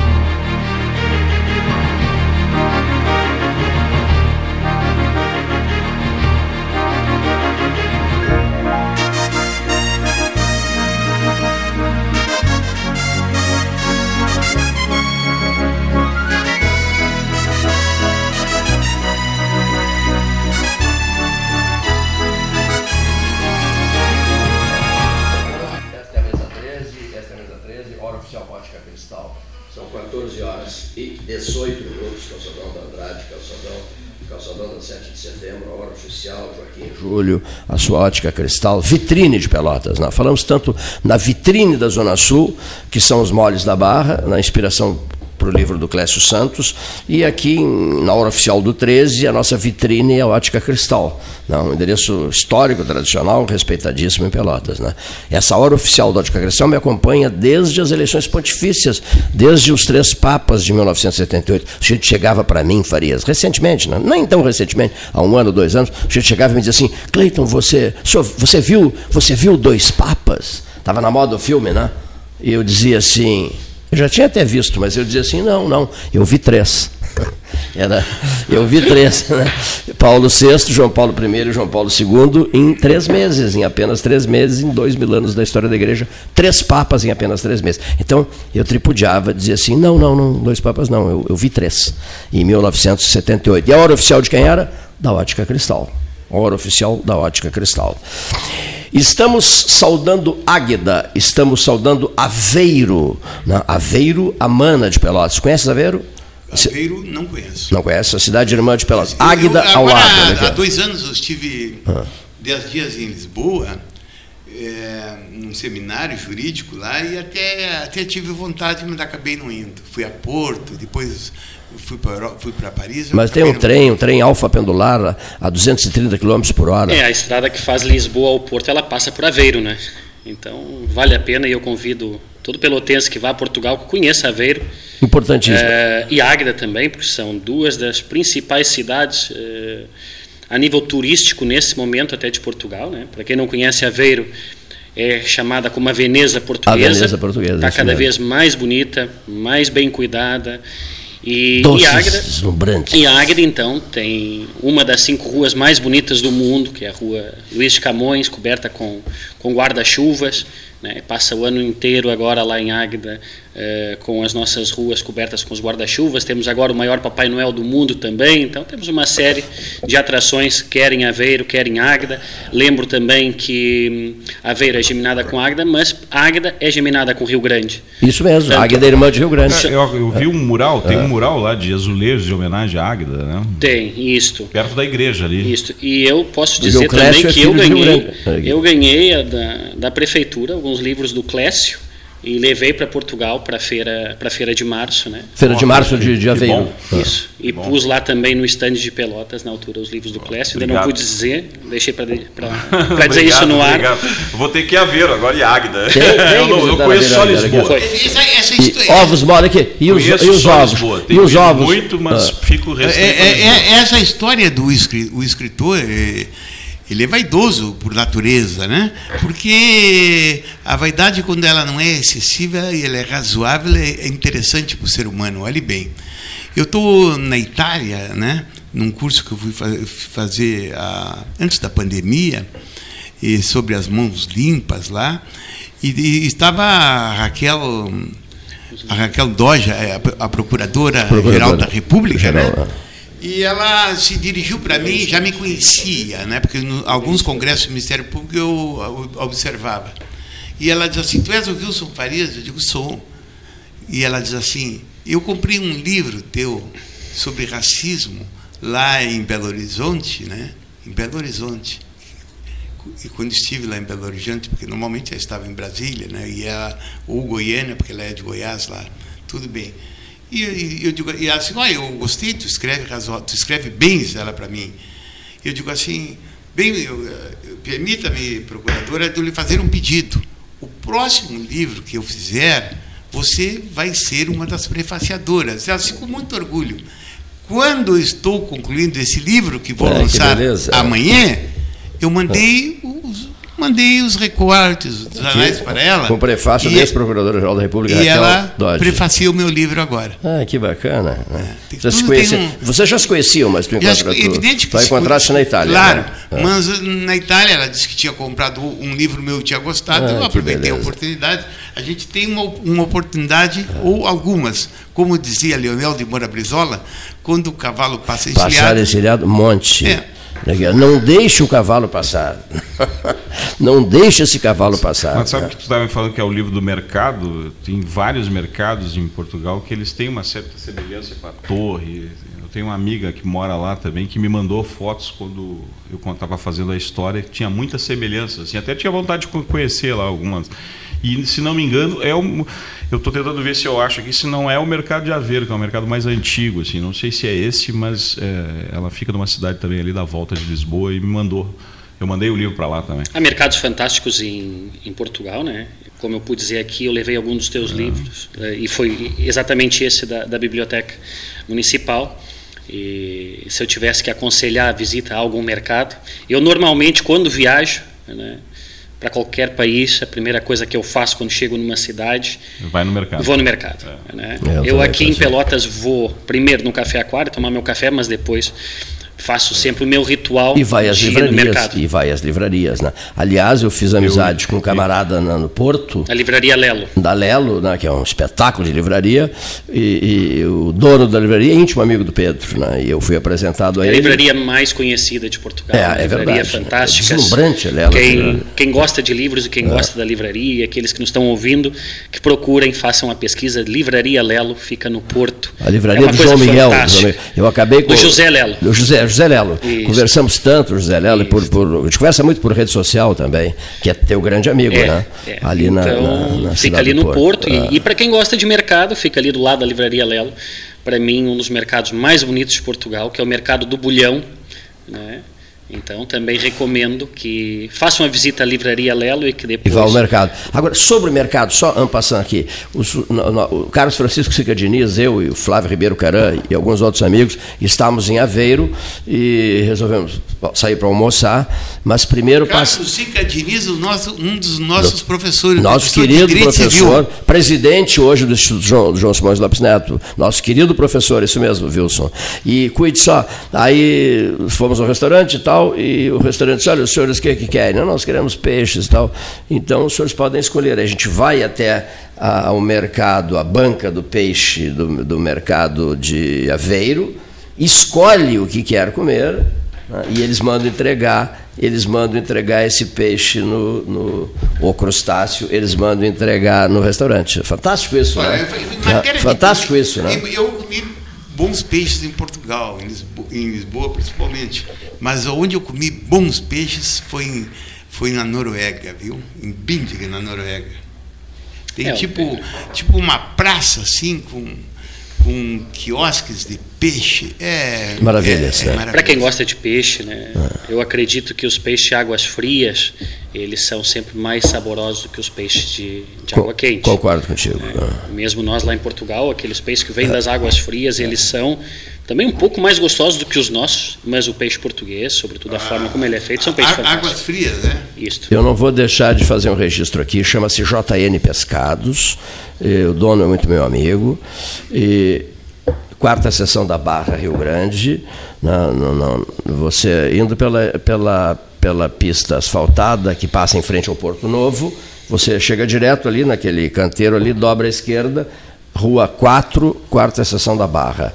18 minutos, calçadão da Andrade, calçadão, calçadão da 7 de setembro, a hora oficial, Joaquim Júlio, a sua ótica cristal, vitrine de Pelotas. Né? Falamos tanto na vitrine da Zona Sul, que são os moles da Barra, na inspiração para o livro do Clécio Santos, e aqui na hora oficial do 13, a nossa vitrine é a Ótica Cristal, né? um endereço histórico, tradicional, respeitadíssimo em Pelotas. Né? Essa hora oficial da Ótica Cristal me acompanha desde as eleições pontifícias, desde os três papas de 1978. O sujeito chegava para mim, Farias, recentemente, né? nem tão recentemente, há um ano, dois anos, o sujeito chegava e me dizia assim, Cleiton, você, você, viu, você viu dois papas? Estava na moda o filme, né? E eu dizia assim, eu já tinha até visto, mas eu dizia assim, não, não, eu vi três. [LAUGHS] Era, eu vi três, [LAUGHS] né? Paulo VI, João Paulo I e João Paulo II em três meses, em apenas três meses, em dois mil anos da história da igreja, três papas em apenas três meses. Então, eu tripudiava, dizia assim, não, não, não, dois papas não, eu, eu vi três, em 1978. E a hora oficial de quem era? Da Ótica Cristal. Hora oficial da Ótica Cristal. Estamos saudando Águeda, estamos saudando Aveiro, né? Aveiro, a mana de Pelotas. Conhece Aveiro? Aveiro, não conheço. Não conhece? A cidade irmã de Pelotas. Águeda Eu- ao agora, lado. né, Há dois anos eu estive Ah. dez dias em Lisboa, é, num seminário jurídico lá, e até, até tive vontade, mas acabei não indo. Fui a Porto, depois fui para fui para Paris. Mas tem um trem, um trem alfa pendular a- a 230 km por hora. É, a estrada que faz Lisboa ao Porto, ela passa por Aveiro, né? Então, vale a pena e eu convido todo pelotense que vá a Portugal que conheça Aveiro. Importantíssimo. É, e Águeda também, porque são duas das principais cidades é, a nível turístico nesse momento até de Portugal, né? Para quem não conhece Aveiro, é chamada como a Veneza portuguesa. Veneza portuguesa, Está cada vez mais bonita, mais bem cuidada. E, Doces, e Águeda, deslumbrantes. e Águeda, então, tem uma das cinco ruas mais bonitas do mundo, que é a rua Luiz de Camões, coberta com, com guarda-chuvas, né? passa o ano inteiro agora lá em Águeda eh, com as nossas ruas cobertas com os guarda-chuvas. Temos agora o maior Papai Noel do mundo também. Então temos uma série de atrações, quer em Aveiro, quer em Águeda. Lembro também que hum, Aveiro é geminada com Águeda, mas Águeda é geminada com Rio Grande. Isso mesmo, Tanto- Águeda é irmã de Rio Grande. É, Eu, eu vi um mural, tem um mural lá de azulejos de homenagem à Águeda, né? Tem, isto. Perto da igreja ali. Isto. E eu posso dizer também é que eu ganhei, eu ganhei da, da prefeitura alguns livros do Clécio e levei para Portugal para feira para feira de março, né? Feira de março de, de Aveiro. Isso. E pus lá também no estande de Pelotas na altura os livros do Clécio. Ainda não pude dizer, deixei para [LAUGHS] dizer isso no ar. obrigado. Vou ter que ir a Aveiro agora e Águeda. Tem- tem [LAUGHS] eu não, eu conheço só Lisboa. Essa E história. ovos, bora aqui. E os, e os ovos? Lisboa. E os ovos? muito, mas Ah. fico É, restrito. é- é- essa história do escri- o escritor, é, ele é vaidoso por natureza, né? Porque a vaidade, quando ela não é excessiva e ela é razoável, é é interessante para o ser humano. Olhe bem, eu estou na Itália, né? Num curso que eu fui fa- fazer antes da pandemia, e sobre as mãos limpas lá, e, estava a Raquel, a Raquel Doja, é, a, a procuradora, Procuradora geral da República, Geral, né? E ela se dirigiu para mim, já me conhecia, né? Porque em alguns congressos do Ministério Público eu observava. E ela diz assim: Tu és o Wilson Farias? Eu digo: Sou. E ela diz assim: Eu comprei um livro teu sobre racismo lá em Belo Horizonte, né? Em Belo Horizonte. E quando estive lá em Belo Horizonte, porque normalmente eu estava em Brasília, né? E ela, ou Goiânia, porque ela é de Goiás lá, tudo bem. E, e eu digo, e ela assim, olha, eu gostei, tu escreve tu escreve bem, ela para mim. Eu digo assim, bem, eh, permita-me, procuradora, de eu lhe fazer um pedido. O próximo livro que eu fizer, você vai ser uma das prefaciadoras. Ela disse com muito orgulho. Quando eu estou concluindo esse livro, que vou É, que lançar beleza. amanhã, eu mandei os, mandei os recortes, os anais para ela. Com prefácio e, da ex-procuradora-geral da República, e Raquel ela Dodge. prefacia o meu livro agora. Ah, que bacana. né? Vocês se tudo conheciam- tem um- Vocês já se conheciam, mas tu Já encontra, se- tu, evidente que tu se- encontraste na Itália. Claro, né? Ah. mas na Itália ela disse que tinha comprado um livro meu e tinha gostado, Ah, eu aproveitei a oportunidade. A gente tem uma, uma oportunidade, ou algumas, como dizia Leonel de Moura Brizola, quando o cavalo passa Passar encilhado, encilhado, monte. É. Não deixe o cavalo passar. [LAUGHS] Não deixe esse cavalo passar. Mas sabe né? que tu estava me falando que é o livro do mercado? Tem vários mercados em Portugal que eles têm uma certa semelhança com a torre. Eu tenho uma amiga que mora lá também que me mandou fotos quando eu estava fazendo a história, tinha muita semelhança. Assim, até tinha vontade de co- conhecer lá algumas. E, se não me engano, é um, eu estou tentando ver se eu acho aqui se não é o mercado de Aveiro, que é o mercado mais antigo. Assim, não sei se é esse, mas é, ela fica numa cidade também ali da volta de Lisboa e me mandou. Eu mandei o livro para lá também. Há mercados fantásticos em, em Portugal, né? Como eu pude dizer aqui, eu levei alguns dos teus livros eh, e foi exatamente esse da, da biblioteca municipal. E se eu tivesse que aconselhar a visita a algum mercado, eu normalmente quando viajo, né, para qualquer país, a primeira coisa que eu faço quando chego numa cidade, Vai no mercado. vou no mercado. né? É, eu eu também aqui em faço. Pelotas vou primeiro no café aquário tomar meu café, mas depois faço sempre o meu ritual E vai às de ir no livrarias. mercado. E vai às livrarias. Né? Aliás, eu fiz amizade com um camarada na- no Porto. A livraria Lelo. da Lelo, né, que é um espetáculo de livraria, e, e o dono da livraria é íntimo amigo do Pedro, né, e eu fui apresentado a É a ele. livraria mais conhecida de Portugal. É, uma é livraria verdade. fantástica. É deslumbrante, ela, ela, quem, quem gosta de livros e quem gosta da livraria, aqueles que nos estão ouvindo, que procurem, façam a pesquisa. Livraria Lelo fica no Porto. A livraria é do coisa João Miguel. do fantástica. João Miguel. Eu acabei com. Do José Lelo. Do José, José Lelo. Isso. Conversamos tanto, José Lelo, e por, por, a gente conversa muito por rede social também, que é teu grande amigo, É, né? é. Ali na, então, na, na fica ali no Porto. Ah. E, e para quem gosta de mercado, fica ali do lado da livraria Lelo. Para mim, um dos mercados mais bonitos de Portugal, que é o mercado do Bulhão. Né? Então, também recomendo que façam uma visita à livraria Lelo e que E depois. vá ao mercado. Agora, sobre o mercado, só um passando aqui. Os- no- no- o Carlos Francisco Sica Diniz, eu e o Flávio Ribeiro Caran e alguns outros amigos estávamos em Aveiro e resolvemos sair para almoçar, mas primeiro passa. Carlos Sica Diniz, o nosso, um dos nossos professores. Nosso professor querido Direito Civil. professor, presidente hoje do Instituto João, João Simões Lopes Neto, nosso querido professor, isso mesmo, Wilson. E cuide só, aí fomos ao restaurante e tal, tal, e o restaurante diz, olha, os senhores o que, que querem? Não, nós queremos peixes e tal. Então os senhores podem escolher. A gente vai até a, ao mercado, a banca do peixe do, do mercado de Aveiro, escolhe o que quer comer né, e eles mandam entregar eles mandam entregar esse peixe no, no o crustáceo, eles mandam entregar no restaurante. Fantástico isso, Olha, né? É, fantástico isso, né? Eu comi bons peixes em Portugal, em Lisboa, em Lisboa, principalmente. Mas onde eu comi bons peixes foi, em, foi na Noruega, viu? Em Bindiga, na Noruega. Tem é, tipo, tipo uma praça assim com com quiosques de peixe. É, Maravilhas, é, é Para quem gosta de peixe, né? É. Eu acredito que os peixes de águas frias, eles são sempre mais saborosos do que os peixes de, de água quente. Concordo contigo. É. Mesmo nós lá em Portugal, aqueles peixes que vêm das águas frias, eles são também um pouco mais gostosos do que os nossos, mas o peixe português, sobretudo a ah, forma como ele é feito, são peixes fantásticos. Águas frias, né? Isso. Eu não vou deixar de fazer um registro aqui, chama-se JN Pescados, o dono é muito meu amigo, e quarta sessão da Barra Rio Grande, não, não, não, você indo pela, pela, pela pista asfaltada que passa em frente ao Porto Novo, você chega direto ali naquele canteiro ali, dobra à esquerda, Rua 4, quarta estação da Barra.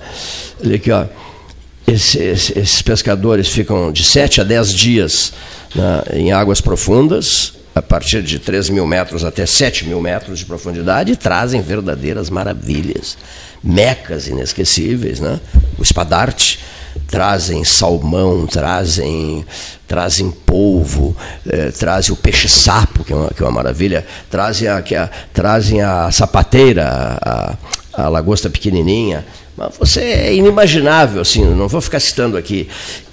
Olha aqui, ó. Esse, esses pescadores ficam de 7 a 10 dias né, em águas profundas, a partir de 3 mil metros até 7 mil metros de profundidade, e trazem verdadeiras maravilhas, mecas inesquecíveis. Né? O espadarte trazem salmão, trazem, trazem polvo, eh, trazem o peixe-sapo, que, é uma, que é uma maravilha, trazem a, que a, trazem a sapateira, a, a lagosta pequenininha. Mas você é inimaginável, assim, não vou ficar citando aqui.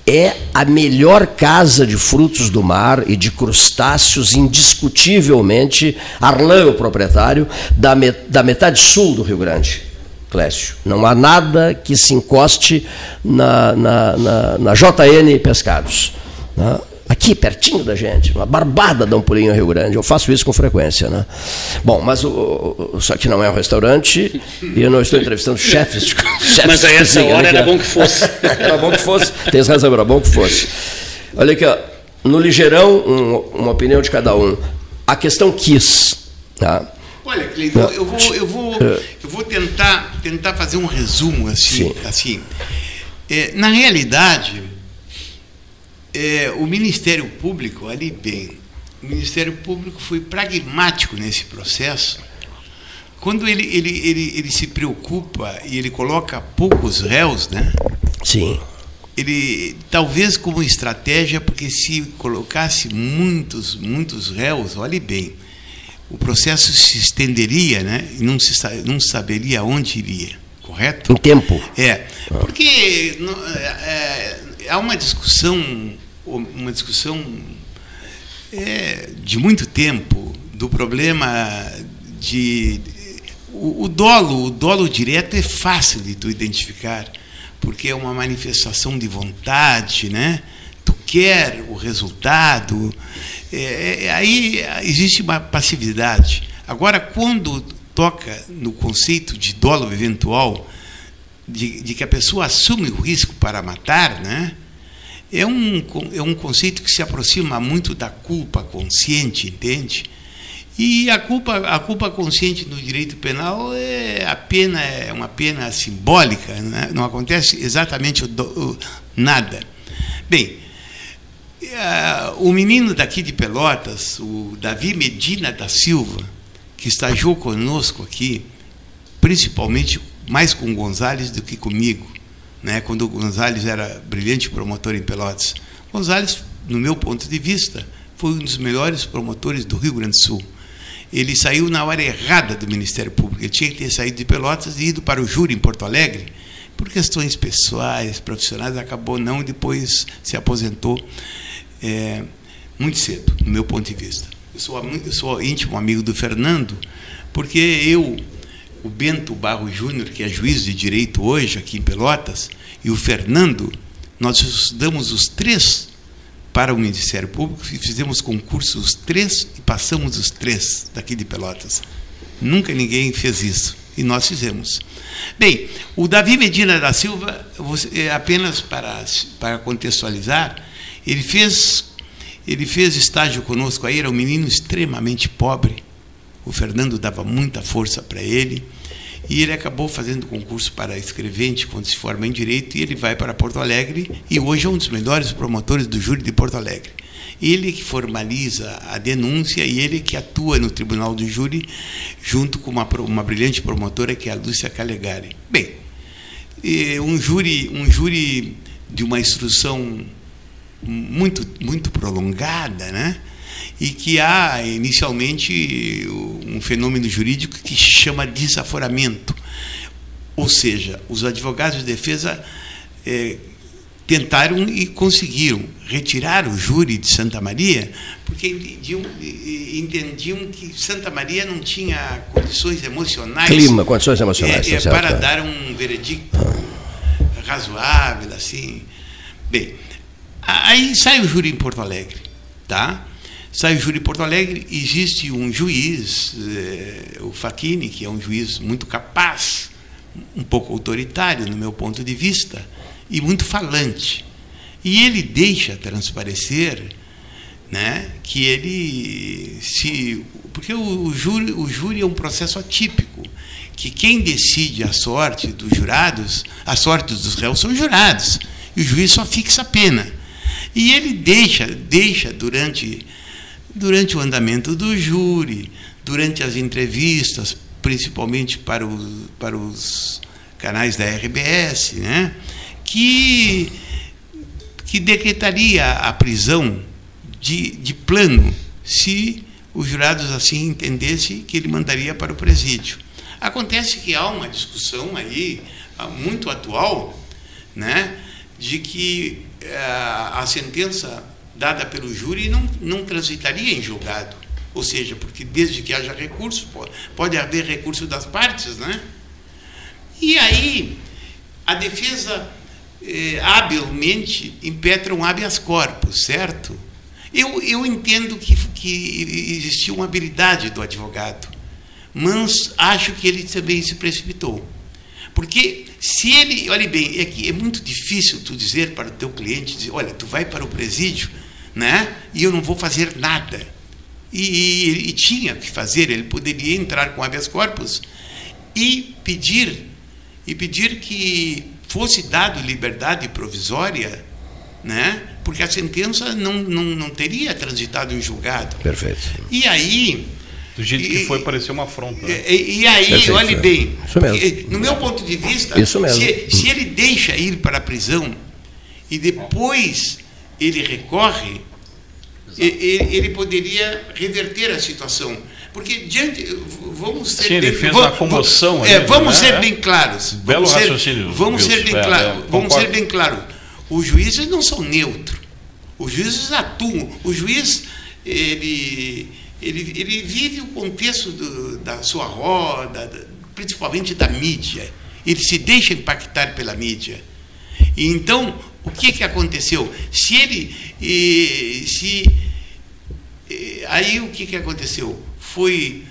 É a melhor casa de frutos do mar e de crustáceos, indiscutivelmente. Arlan, o proprietário, da, da metade sul do Rio Grande Clécio. Não há nada que se encoste na, na, na, na JN Pescados. Né? Aqui, pertinho da gente, uma barbada dá um pulinho em Rio Grande. Eu faço isso com frequência. Né? Bom, mas o, só que não é um restaurante e eu não estou entrevistando [LAUGHS] chefes de chefes Mas a essa hora era bom que fosse. [LAUGHS] era bom que fosse. Tens razão, era bom que fosse. Olha aqui, ó, no ligeirão, um, uma opinião de cada um. A questão quis. Tá? Olha, Cleiton, eu vou, eu vou, eu vou tentar, tentar fazer um resumo assim. assim. É, na realidade, é, o Ministério Público, ali bem, o Ministério Público foi pragmático nesse processo. Quando ele, ele, ele, ele se preocupa e ele coloca poucos réus, né? Sim. Ele talvez como estratégia, porque se colocasse muitos, muitos réus, olhe bem, o processo se estenderia né, e não se não saberia onde iria, correto? O tempo. É, porque é, é, há uma discussão, uma discussão é, de muito tempo do problema de o, o, dolo, o dolo direto é fácil de tu identificar, porque é uma manifestação de vontade, né? Quer o resultado, é, é, aí existe uma passividade. Agora, quando toca no conceito de dolo eventual, de, de, que a pessoa assume o risco para matar, né? É um, é um conceito que se aproxima muito da culpa consciente, entende? E a culpa, a culpa consciente no direito penal é a pena é uma pena simbólica, né? não acontece exatamente o, o, nada. Bem, o menino daqui de Pelotas, o Davi Medina da Silva, que estagiou conosco aqui, principalmente mais com o Gonzales do que comigo, né, quando o Gonzales era brilhante promotor em Pelotas. Gonzales, no meu ponto de vista, foi um dos melhores promotores do Rio Grande do Sul. Ele saiu na hora errada do Ministério Público. Ele tinha que ter saído de Pelotas e ido para o júri em Porto Alegre. Por questões pessoais, profissionais, acabou não e depois se aposentou é, muito cedo, do meu ponto de vista. Eu sou, eu sou íntimo amigo do Fernando, porque eu, o Bento Barro Júnior, que é juiz de direito hoje aqui em Pelotas, e o Fernando, nós estudamos os três para o Ministério Público e fizemos concursos os três e passamos os três daqui de Pelotas. Nunca ninguém fez isso e nós fizemos. Bem, o Davi Medina da Silva, é apenas para, para contextualizar, Ele fez, ele fez estágio conosco aí, era um menino extremamente pobre. O Fernando dava muita força para ele. E ele acabou fazendo concurso para escrevente quando se forma em Direito e ele vai para Porto Alegre e hoje é um dos melhores promotores do júri de Porto Alegre. Ele que formaliza a denúncia e ele que atua no Tribunal do Júri junto com uma, uma brilhante promotora que é a Lúcia Calegari. Bem, um júri, um júri de uma instrução muito, muito prolongada, né? e que há inicialmente um fenômeno jurídico que se chama desaforamento. Ou seja, os advogados de defesa é, tentaram e conseguiram retirar o júri de Santa Maria, porque entendiam, entendiam que Santa Maria não tinha condições emocionais. Clima, condições emocionais. É, é, para dar um veredicto razoável, assim. Bem, aí sai o júri em Porto Alegre, tá? Sai o júri em Porto Alegre, existe um juiz, eh, o Facchini, que é um juiz muito capaz, um pouco autoritário no meu ponto de vista, e muito falante. E ele deixa transparecer né, que ele se. Porque o, o, júri, o júri é um processo atípico, que quem decide a sorte dos jurados, a sorte dos réus são jurados, e o juiz só fixa a pena. E ele deixa, deixa durante durante o andamento do júri, durante as entrevistas, principalmente para, o, para os canais da RBS, né, que, que decretaria a prisão de, de plano se os jurados assim entendessem que ele mandaria para o presídio. Acontece que há uma discussão aí muito atual, né, de que eh, a sentença dada pelo júri não, não transitaria em julgado. Ou seja, porque desde que haja recurso, pode, haver recurso das partes, né? E aí, a defesa eh, habilmente impetra um habeas corpus, certo? Eu, eu entendo que, que existiu uma habilidade do advogado, mas acho que ele também se precipitou. Porque se ele, olhe bem, é que é muito difícil tu dizer para o teu cliente, dizer, olha, tu vai para o presídio né? e eu não vou fazer nada. E, e, e tinha que fazer, ele poderia entrar com habeas corpus e pedir, e pedir que fosse dado liberdade provisória, né? porque a sentença não, não, não teria transitado em julgado. Perfeito. E aí. Do jeito que foi, parecer uma afronta. Né? E, e, aí, Perfeito. olhe bem, Isso mesmo. no meu ponto de vista, Isso mesmo. Se, se ele deixa ir para a prisão e depois ele recorre, ele poderia reverter a situação. Porque diante. Vamos ser Sim, bem, ele fez vamos, uma comoção. É, vamos né? ser bem claros. Belo vamos ser, raciocínio. Vamos ser bem, é, claro, é, vamos ser bem claro. Os juízes não são neutros. Os juízes atuam. O juiz ele, ele, ele vive o contexto do, da sua roda, principalmente da mídia. Ele se deixa impactar pela mídia. E então, o que, que aconteceu? Se ele. Se, aí o que, que aconteceu? Foi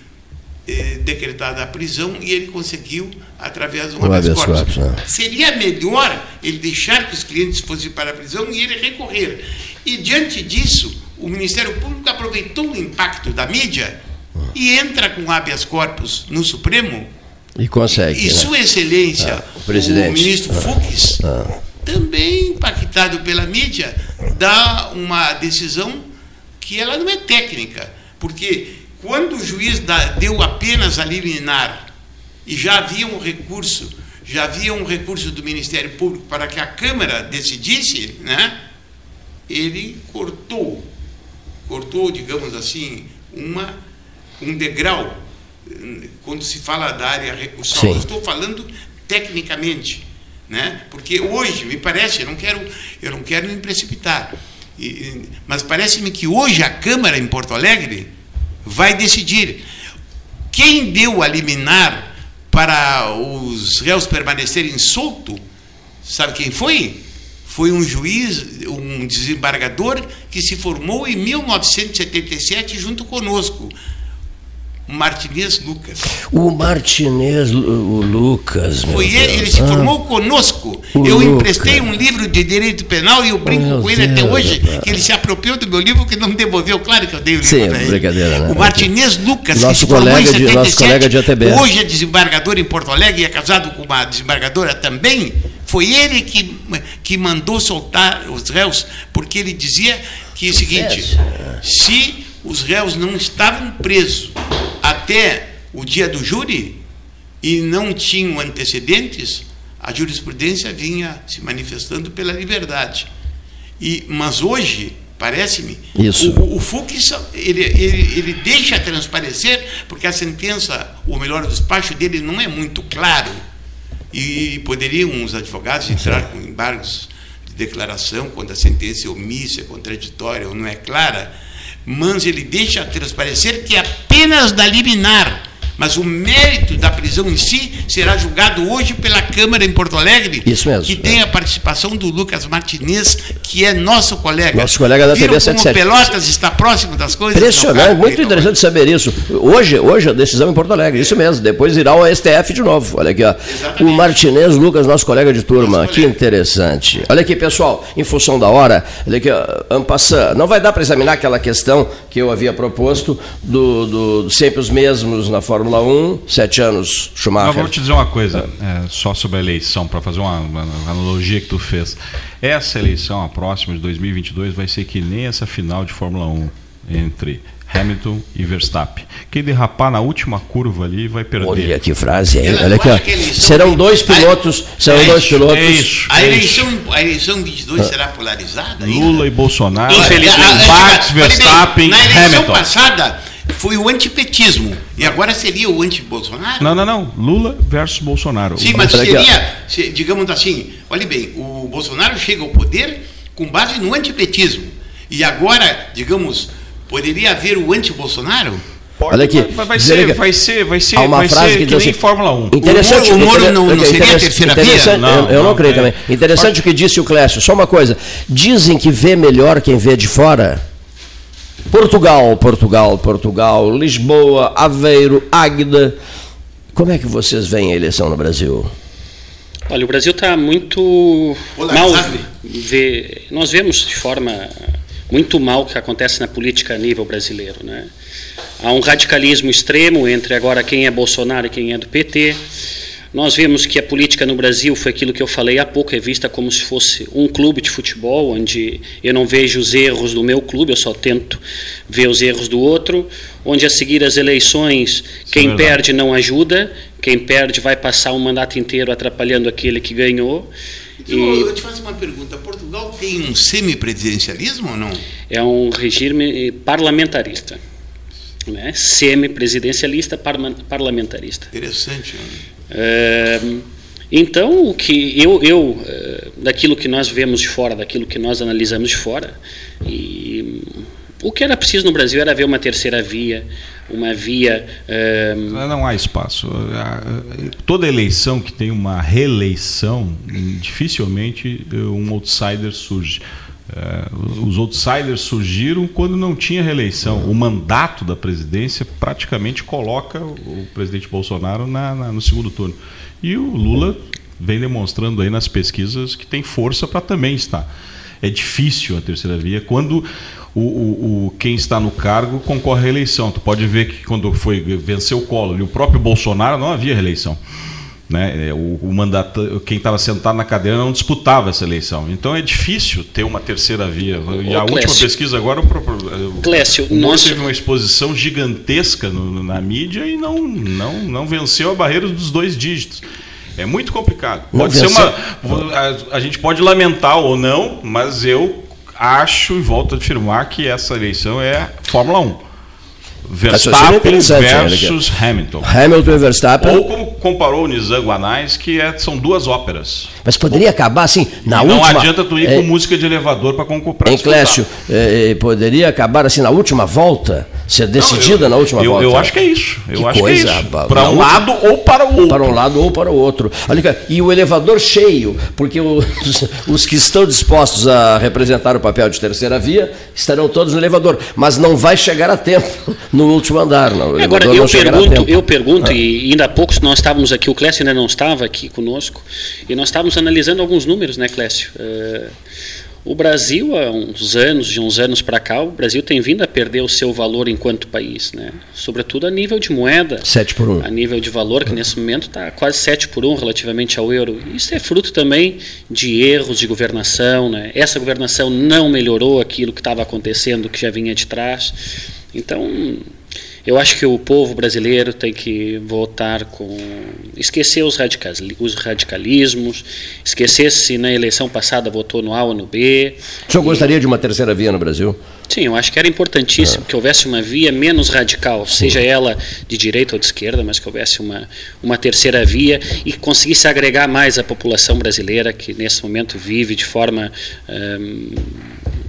eh, decretada a prisão e ele conseguiu através de um habeas corpus. Né? Seria melhor ele deixar que os clientes fossem para a prisão e ele recorrer. E diante disso, o Ministério Público aproveitou o impacto da mídia e entra com habeas corpus no Supremo. E consegue. E né? Sua Excelência, ah, o, presidente. o ministro ah, Fux, ah. também impactado pela mídia, dá uma decisão que ela não é técnica, porque quando o juiz deu apenas a liminar e já havia um recurso, já havia um recurso do Ministério Público para que a Câmara decidisse, né? Ele cortou, cortou, digamos assim, uma um degrau quando se fala da área recursal. Eu estou falando tecnicamente, né? Porque hoje me parece, eu não quero, eu não quero me precipitar e, mas parece-me que hoje a Câmara em Porto Alegre vai decidir quem deu a liminar para os réus permanecerem soltos. Sabe quem foi? Foi um juiz, um desembargador que se formou em 1977 junto conosco. Martinez Lucas. O Martinez, o Lucas. Foi ele, Deus. ele se Ah, formou conosco. O eu Lucas. emprestei um livro de direito penal e eu brinco Meu com ele até Deus, hoje, rapaz. que ele se apropriou do meu livro que não devolveu. Claro que eu dei o livro Sim, para ele. brincadeira, né? O Martinez Lucas, Nosso que se formou colega em de- 77, nosso colega de ATB. hoje é desembargador em Porto Alegre e é casado com uma desembargadora também. Foi ele que, que mandou soltar os réus, porque ele dizia que é o seguinte: se os réus não estavam presos até o dia do júri e não tinham antecedentes, a jurisprudência vinha se manifestando pela liberdade. E, mas hoje, parece-me, o, o Fux ele, ele, ele deixa transparecer, porque a sentença, ou melhor, o despacho dele não é muito claro. E poderiam os advogados entrar com embargos de declaração quando a sentença é omissa, é contraditória ou não é clara, mas ele deixa transparecer que é apenas da liminar. Mas o mérito da prisão em si será julgado hoje pela Câmara em Porto Alegre, Isso mesmo, que é. tem a participação do Lucas Martinez, que é nosso colega. Nosso colega da Viram TV como 77. Pelotas está próximo das coisas? Impressionante, Não, cara? muito interessante saber isso. Hoje, hoje a decisão em Porto Alegre, isso mesmo. Depois irá ao STF de novo. Olha aqui, ó. O Martinez Lucas, nosso colega de turma. Que interessante. Olha aqui, pessoal, em função da hora, olha aqui, ó, Ampassan, não vai dar para examinar aquela questão que eu havia proposto do, do- sempre os mesmos na Fórmula 1, sete anos Mas Schumacher. vou te dizer uma coisa, é, só sobre a eleição, para fazer uma, uma analogia que tu fez. Essa eleição, a próxima de 2022, vai ser que nem essa final de Fórmula 1 entre Hamilton e Verstappen. Quem derrapar na última curva ali vai perder. Olha que frase aí. Olha aqui, olha ó. Serão dois pilotos, serão É dois isso, pilotos. é isso. A eleição, a eleição 22 será polarizada? ainda? Lula e Bolsonaro, Infelizmente. Max Verstappen, Na eleição Hamilton. passada foi o antipetismo e agora seria o anti-Bolsonaro? Não, não, não. Lula versus Bolsonaro. Sim, mas ó. seria, se- digamos assim, olha bem, o Bolsonaro chega ao poder com base no antipetismo. E agora, digamos, poderia haver o anti-Bolsonaro? Olha aqui. Vai, vai ser, que- vai ser, vai ser, Há uma vai frase ser que que, nem assim, Fórmula 1. Interessante, O Moro- o Moro inter- não- não seria a terceira via? Não, eu, eu não não, creio é. também. Interessante o que disse o Clécio. Só uma coisa. Dizem que vê melhor quem vê de fora. Portugal, Portugal, Portugal, Lisboa, Aveiro, Águeda. Como é que vocês veem a eleição no Brasil? Olha, o Brasil está muito mal. Polarizado. Vê, nós vemos de forma muito mal o que acontece na política a nível brasileiro. Né? Há um radicalismo extremo entre agora quem é Bolsonaro e quem é do PT. Nós vemos que a política no Brasil foi aquilo que eu falei há pouco, é vista como se fosse um clube de futebol, onde eu não vejo os erros do meu clube, eu só tento ver os erros do outro, onde a seguir as eleições, quem verdade. perde não ajuda, quem perde vai passar um mandato inteiro atrapalhando aquele que ganhou. Então, E eu te faço uma pergunta. Portugal tem um semipresidencialismo ou não? é um regime parlamentarista, né? semi-presidencialista, parma- parlamentarista. Interessante. né? É, então, o que eu, eu é, daquilo que nós vemos de fora, daquilo que nós analisamos de fora, e o que era preciso no Brasil era ver uma terceira via, uma via. é, Não há espaço. Toda eleição que tem uma reeleição, dificilmente eh, um outsider surge. Eh, Os outsiders surgiram quando não tinha reeleição. O mandato da presidência praticamente coloca o presidente Bolsonaro na- na- no segundo turno. E o Lula vem demonstrando aí nas pesquisas que tem força para também estar. É difícil a terceira via quando o, o- o- quem está no cargo concorre à reeleição. Tu pode ver que quando foi venceu o Collor e o próprio Bolsonaro não havia reeleição. Né? É, O, o mandato, quem estava sentado na cadeira não disputava essa eleição. Então é difícil ter uma terceira via. E Ô, a última Clécio. pesquisa agora, o, próprio- o, Clécio, o nós- teve uma exposição gigantesca no- na mídia e não, não, não venceu a barreira dos dois dígitos. É muito complicado. Pode ser uma. A, a gente pode lamentar ou não, mas eu acho e volto a afirmar que essa eleição é Fórmula 1. Verstappen versus Hamilton. Hamilton e Verstappen. Ou como comparou o Nizam Guanais, que é- são duas óperas. Mas poderia acabar assim, na não última. adianta tu ir é, com música de elevador para comprar. Em Clécio, poderia acabar assim na última volta, ser decidida eu, na última eu, volta. Eu acho que é isso. Eu que acho coisa, que é isso. Para um lado ou para o outro. Para um lado ou para o outro. E o elevador cheio, porque os, os que estão dispostos a representar o papel de terceira via estarão todos no elevador, mas não vai chegar a tempo [LAUGHS] no último andar. Não. O Agora, eu não pergunto, tempo. eu pergunto Ah. e ainda há poucos nós estávamos aqui, o Clécio ainda não estava aqui conosco, e nós estávamos analisando alguns números, né, Clécio? Eh, o Brasil, há uns anos, de uns anos para cá, o Brasil tem vindo a perder o seu valor enquanto país, né? Sobretudo a nível de moeda. 7 por 1. A nível de valor, que nesse momento está quase 7 por 1 relativamente ao euro. Isso é fruto também de erros de governação. Né? Essa governação não melhorou aquilo que estava acontecendo, que já vinha de trás. Então, eu acho que o povo brasileiro tem que voltar com. esquecer os, radicais, os radicalismos, esquecer se na eleição passada votou no A ou no B. O senhor gostaria de uma terceira via no Brasil? Sim, eu acho que era importantíssimo que houvesse uma via menos radical, seja ela de direita ou de esquerda, mas que houvesse uma, uma terceira via e que conseguisse agregar mais a população brasileira que nesse momento vive de forma hum,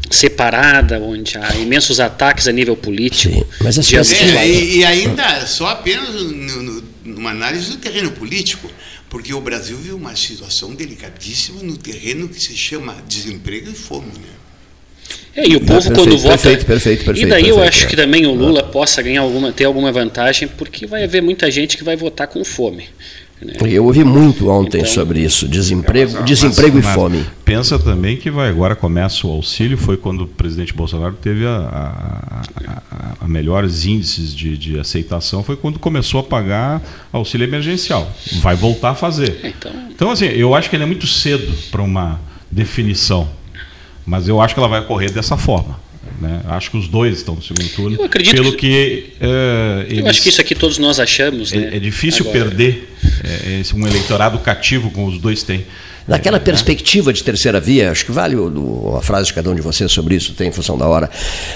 separada, onde há imensos ataques a nível político. mas as os É, e, e ainda só apenas no, no, numa análise do terreno político, porque o Brasil viu uma situação delicadíssima no terreno que se chama desemprego e fome. Né? É, e o povo Perfeito, quando vota. perfeito, perfeito, perfeito, e daí eu perfeito, acho é. que também o Lula possa ganhar alguma, ter alguma vantagem, porque vai haver muita gente que vai votar com fome. Né? Eu ouvi muito ontem Então- sobre isso, desemprego, Mas, desemprego mas e fome. Pensa também que vai agora começa o auxílio, foi quando o presidente Bolsonaro teve a, a- a- a melhores índices de, de aceitação, foi quando começou a pagar auxílio emergencial. Vai voltar a fazer. Então, Então, assim, eu acho que ainda é muito cedo para uma definição, mas eu acho que ela vai ocorrer dessa forma. Né? Acho que os dois estão no segundo turno. Eu acredito pelo que- que, eh, eu eles- acho que isso aqui todos nós achamos. né? é, é difícil Agora, perder esse- um eleitorado cativo como os dois têm. Naquela perspectiva de terceira via, acho que vale a frase de cada um de vocês sobre isso, tem em função da hora.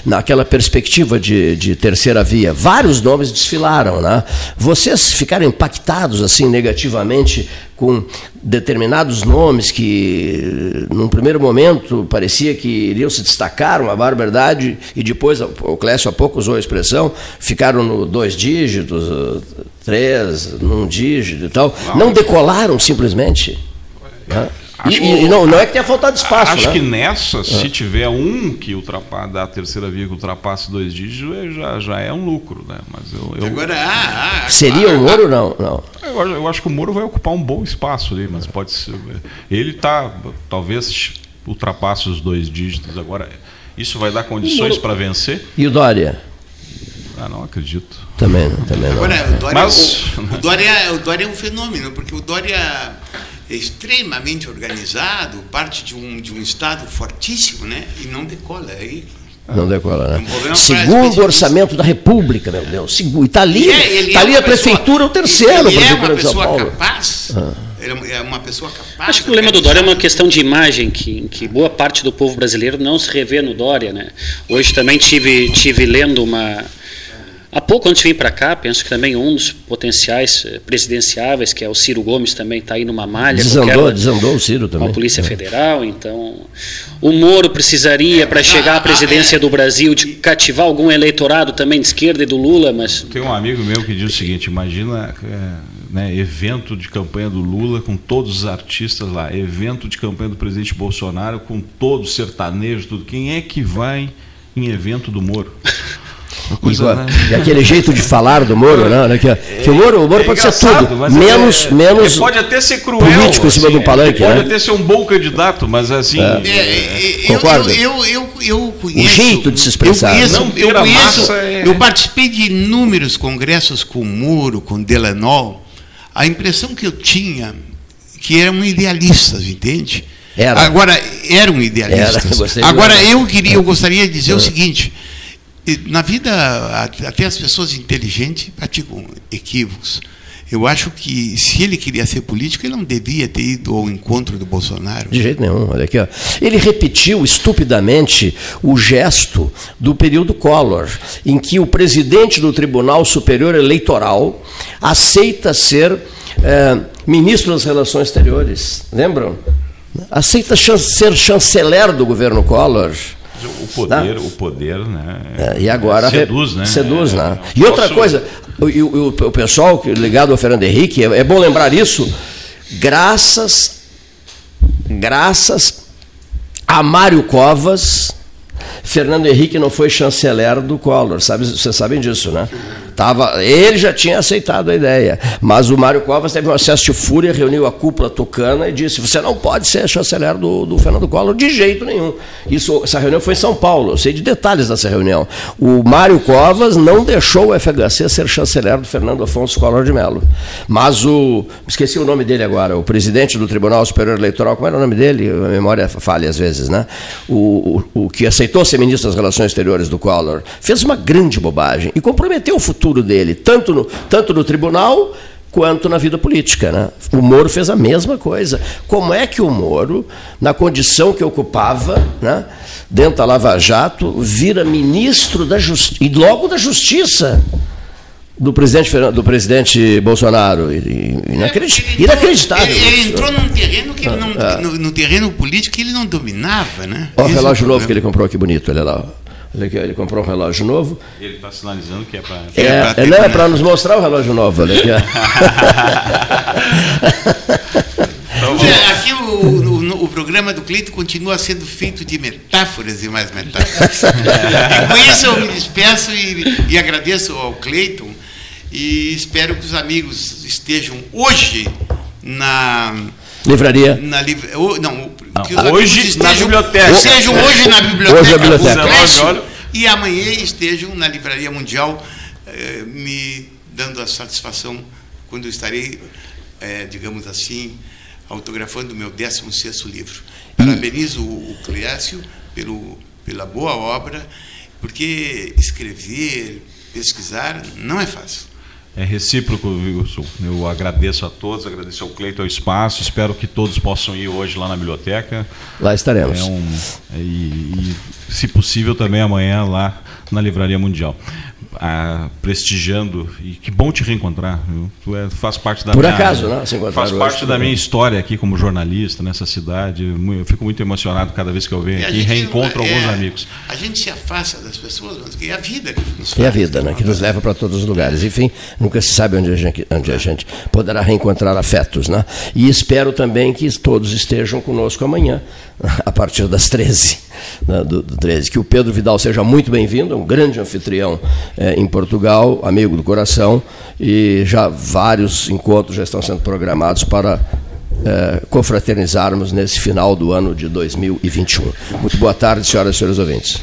Naquela perspectiva de, de terceira via, vários nomes desfilaram, né? Vocês ficaram impactados assim negativamente com determinados nomes que, num primeiro momento, parecia que iriam se destacar, uma barbaridade, e depois, o Clécio há pouco usou a expressão, ficaram no dois dígitos, três, num dígito e tal. Não decolaram simplesmente. Né? E, Acho- e- não, não é que tenha faltado espaço. Acho né? que nessa, É. se tiver um que ultrapasse, da terceira via que ultrapasse dois dígitos, é- já, já é um lucro, né? Mas eu, eu, Agora, ah, ah, Seria claro, o Moro não? Não. eu, acho- eu acho que o Moro vai ocupar um bom espaço ali, mas pode ser. Ele está, talvez ultrapasse os dois dígitos agora. Isso vai dar condições para vencer? E o Dória? Ah, não acredito. Também, não, também não. Agora, o Dória, Mas- o, o Dória, o Dória é um fenômeno, porque o Dória é extremamente organizado, parte de um, de um Estado fortíssimo, né? E não decola. Aí, Não decola, É um né? Segundo orçamento da República, meu Deus. Segu- E está ali, é- tá é ali uma a prefeitura, o terceiro Ele é uma prefeitura de São pessoa Paulo. capaz. Ah. Ele é uma pessoa capaz. Acho que o problema do Dória é uma questão de imagem, que, em que boa parte do povo brasileiro não se revê no Dória. Né? Hoje também tive, tive lendo uma. Há pouco antes de vir para cá, penso que também um dos potenciais eh, presidenciáveis, que é o Ciro Gomes, também está aí numa malha. Desandou, qualquer- desandou o Ciro com também. a Polícia É. Federal, então o Moro precisaria para chegar à presidência do Brasil de cativar algum eleitorado também de esquerda e do Lula, mas Tem um amigo meu que diz o seguinte: imagina é, né, evento de campanha do Lula com todos os artistas lá, evento de campanha do presidente Bolsonaro com todos os sertanejos, tudo. Quem é que vai em evento do Moro? Coisa, Igual- né? E aquele jeito de falar do Moro, né? né, Que, que o Moro, o Moro É pode ser tudo, mas menos, é- menos é, pode até ser cruel. político em cima assim, do palanque, Pode né? até ser um bom candidato, mas assim. É. É, eu, Concorda? eu, eu, eu, eu conheço. jeito de se expressar. Eu, conheço, Não ter eu, conheço é- eu participei de inúmeros congressos com Muro, com Delanol. A impressão que eu tinha que eram idealistas, entende? Era. Agora, eram idealistas. Era, [LAUGHS] de Agora, eu, queria, eu gostaria de dizer É. o seguinte: na vida, até as pessoas inteligentes praticam equívocos. Eu acho que se ele queria ser político, ele não devia ter ido ao encontro do Bolsonaro. De jeito nenhum, olha aqui. Ó. Ele repetiu estupidamente o gesto do período Collor, em que o presidente do Tribunal Superior Eleitoral aceita ser eh, ministro das Relações Exteriores. Lembram? Aceita chan ser chanceler do governo Collor. O poder, o poder, né? É, e agora seduz, né? Seduz, né? É, E outra posso- coisa, o, o- o pessoal ligado ao Fernando Henrique, é, é bom lembrar isso, graças, graças a Mário Covas, Fernando Henrique não foi chanceler do Collor, sabe, vocês sabem disso, né? Tava, ele já tinha aceitado a ideia, mas o Mário Covas teve um acesso de fúria, reuniu a cúpula tucana e disse: você não pode ser chanceler do, do Fernando Collor de jeito nenhum. Isso, essa reunião foi em São Paulo, eu sei de detalhes dessa reunião. O Mário Covas não deixou o FHC ser chanceler do Fernando Afonso Collor de Mello. Mas o. Esqueci o nome dele agora, o presidente do Tribunal Superior Eleitoral, como era o nome dele? A memória falha às vezes, né? O, o, o que aceitou ser ministro das Relações Exteriores do Collor, fez uma grande bobagem e comprometeu o futuro dele, tanto no, tanto no tribunal quanto na vida política. Né? O Moro fez a mesma coisa. Como é que o Moro, na condição que ocupava, né, dentro da Lava Jato, vira ministro da Justiça, e logo da Justiça? Do presidente, do presidente Bolsonaro. Inacredit- Inacreditável. Ele, ele entrou num terreno que ele não, Ah, ah. no, no terreno político que ele não dominava, né? Olha o Esse é relógio novo que ele comprou, que bonito. Olha lá. Ele comprou um relógio novo. Ele está sinalizando que é para. É, é, não, é para nos mostrar o relógio novo. Olha aqui. [LAUGHS] É, Aqui o, o- o programa do Cleito continua sendo feito de metáforas e mais metáforas. [LAUGHS] e com isso eu me despeço e, e agradeço ao Cleiton e espero que os amigos estejam hoje na. Livraria. Na o- não, Não, que os hoje amigos na biblioteca. Estejam hoje na biblioteca. Hoje na biblioteca. do Clécio, 19 horas. E amanhã estejam na Livraria Mundial, eh, me dando a satisfação quando eu estarei, eh, digamos assim, autografando o meu 16º livro. Parabenizo o, o Clécio pelo, pela boa obra, porque escrever, pesquisar, não é fácil. É recíproco, Wilson. Eu agradeço a todos, agradeço ao Cleito, ao espaço. Espero que todos possam ir hoje lá na biblioteca. Lá estaremos. É um, e, e, se possível, também amanhã lá na Livraria Mundial. Ah, prestigiando. E que bom te reencontrar. viu? Tu é, faz parte da Por minha, acaso, né? Faz parte da minha história aqui como jornalista nessa cidade. Eu fico muito emocionado cada vez que eu venho E a aqui e reencontro é, alguns amigos. A gente se afasta das pessoas, mas é a vida que nos E a faz. vida, né, que nos leva para todos os lugares. Enfim, nunca se sabe onde a gente, onde a gente poderá reencontrar afetos. Né? E espero também que todos estejam conosco amanhã, [LAUGHS] a partir das 13. Né, do, do 13. Que o Pedro Vidal seja muito bem-vindo, é um grande anfitrião eh, em Portugal, amigo do coração, e já vários encontros já estão sendo programados para eh, confraternizarmos nesse final do ano de 2021. Muito boa tarde, senhoras e senhores ouvintes.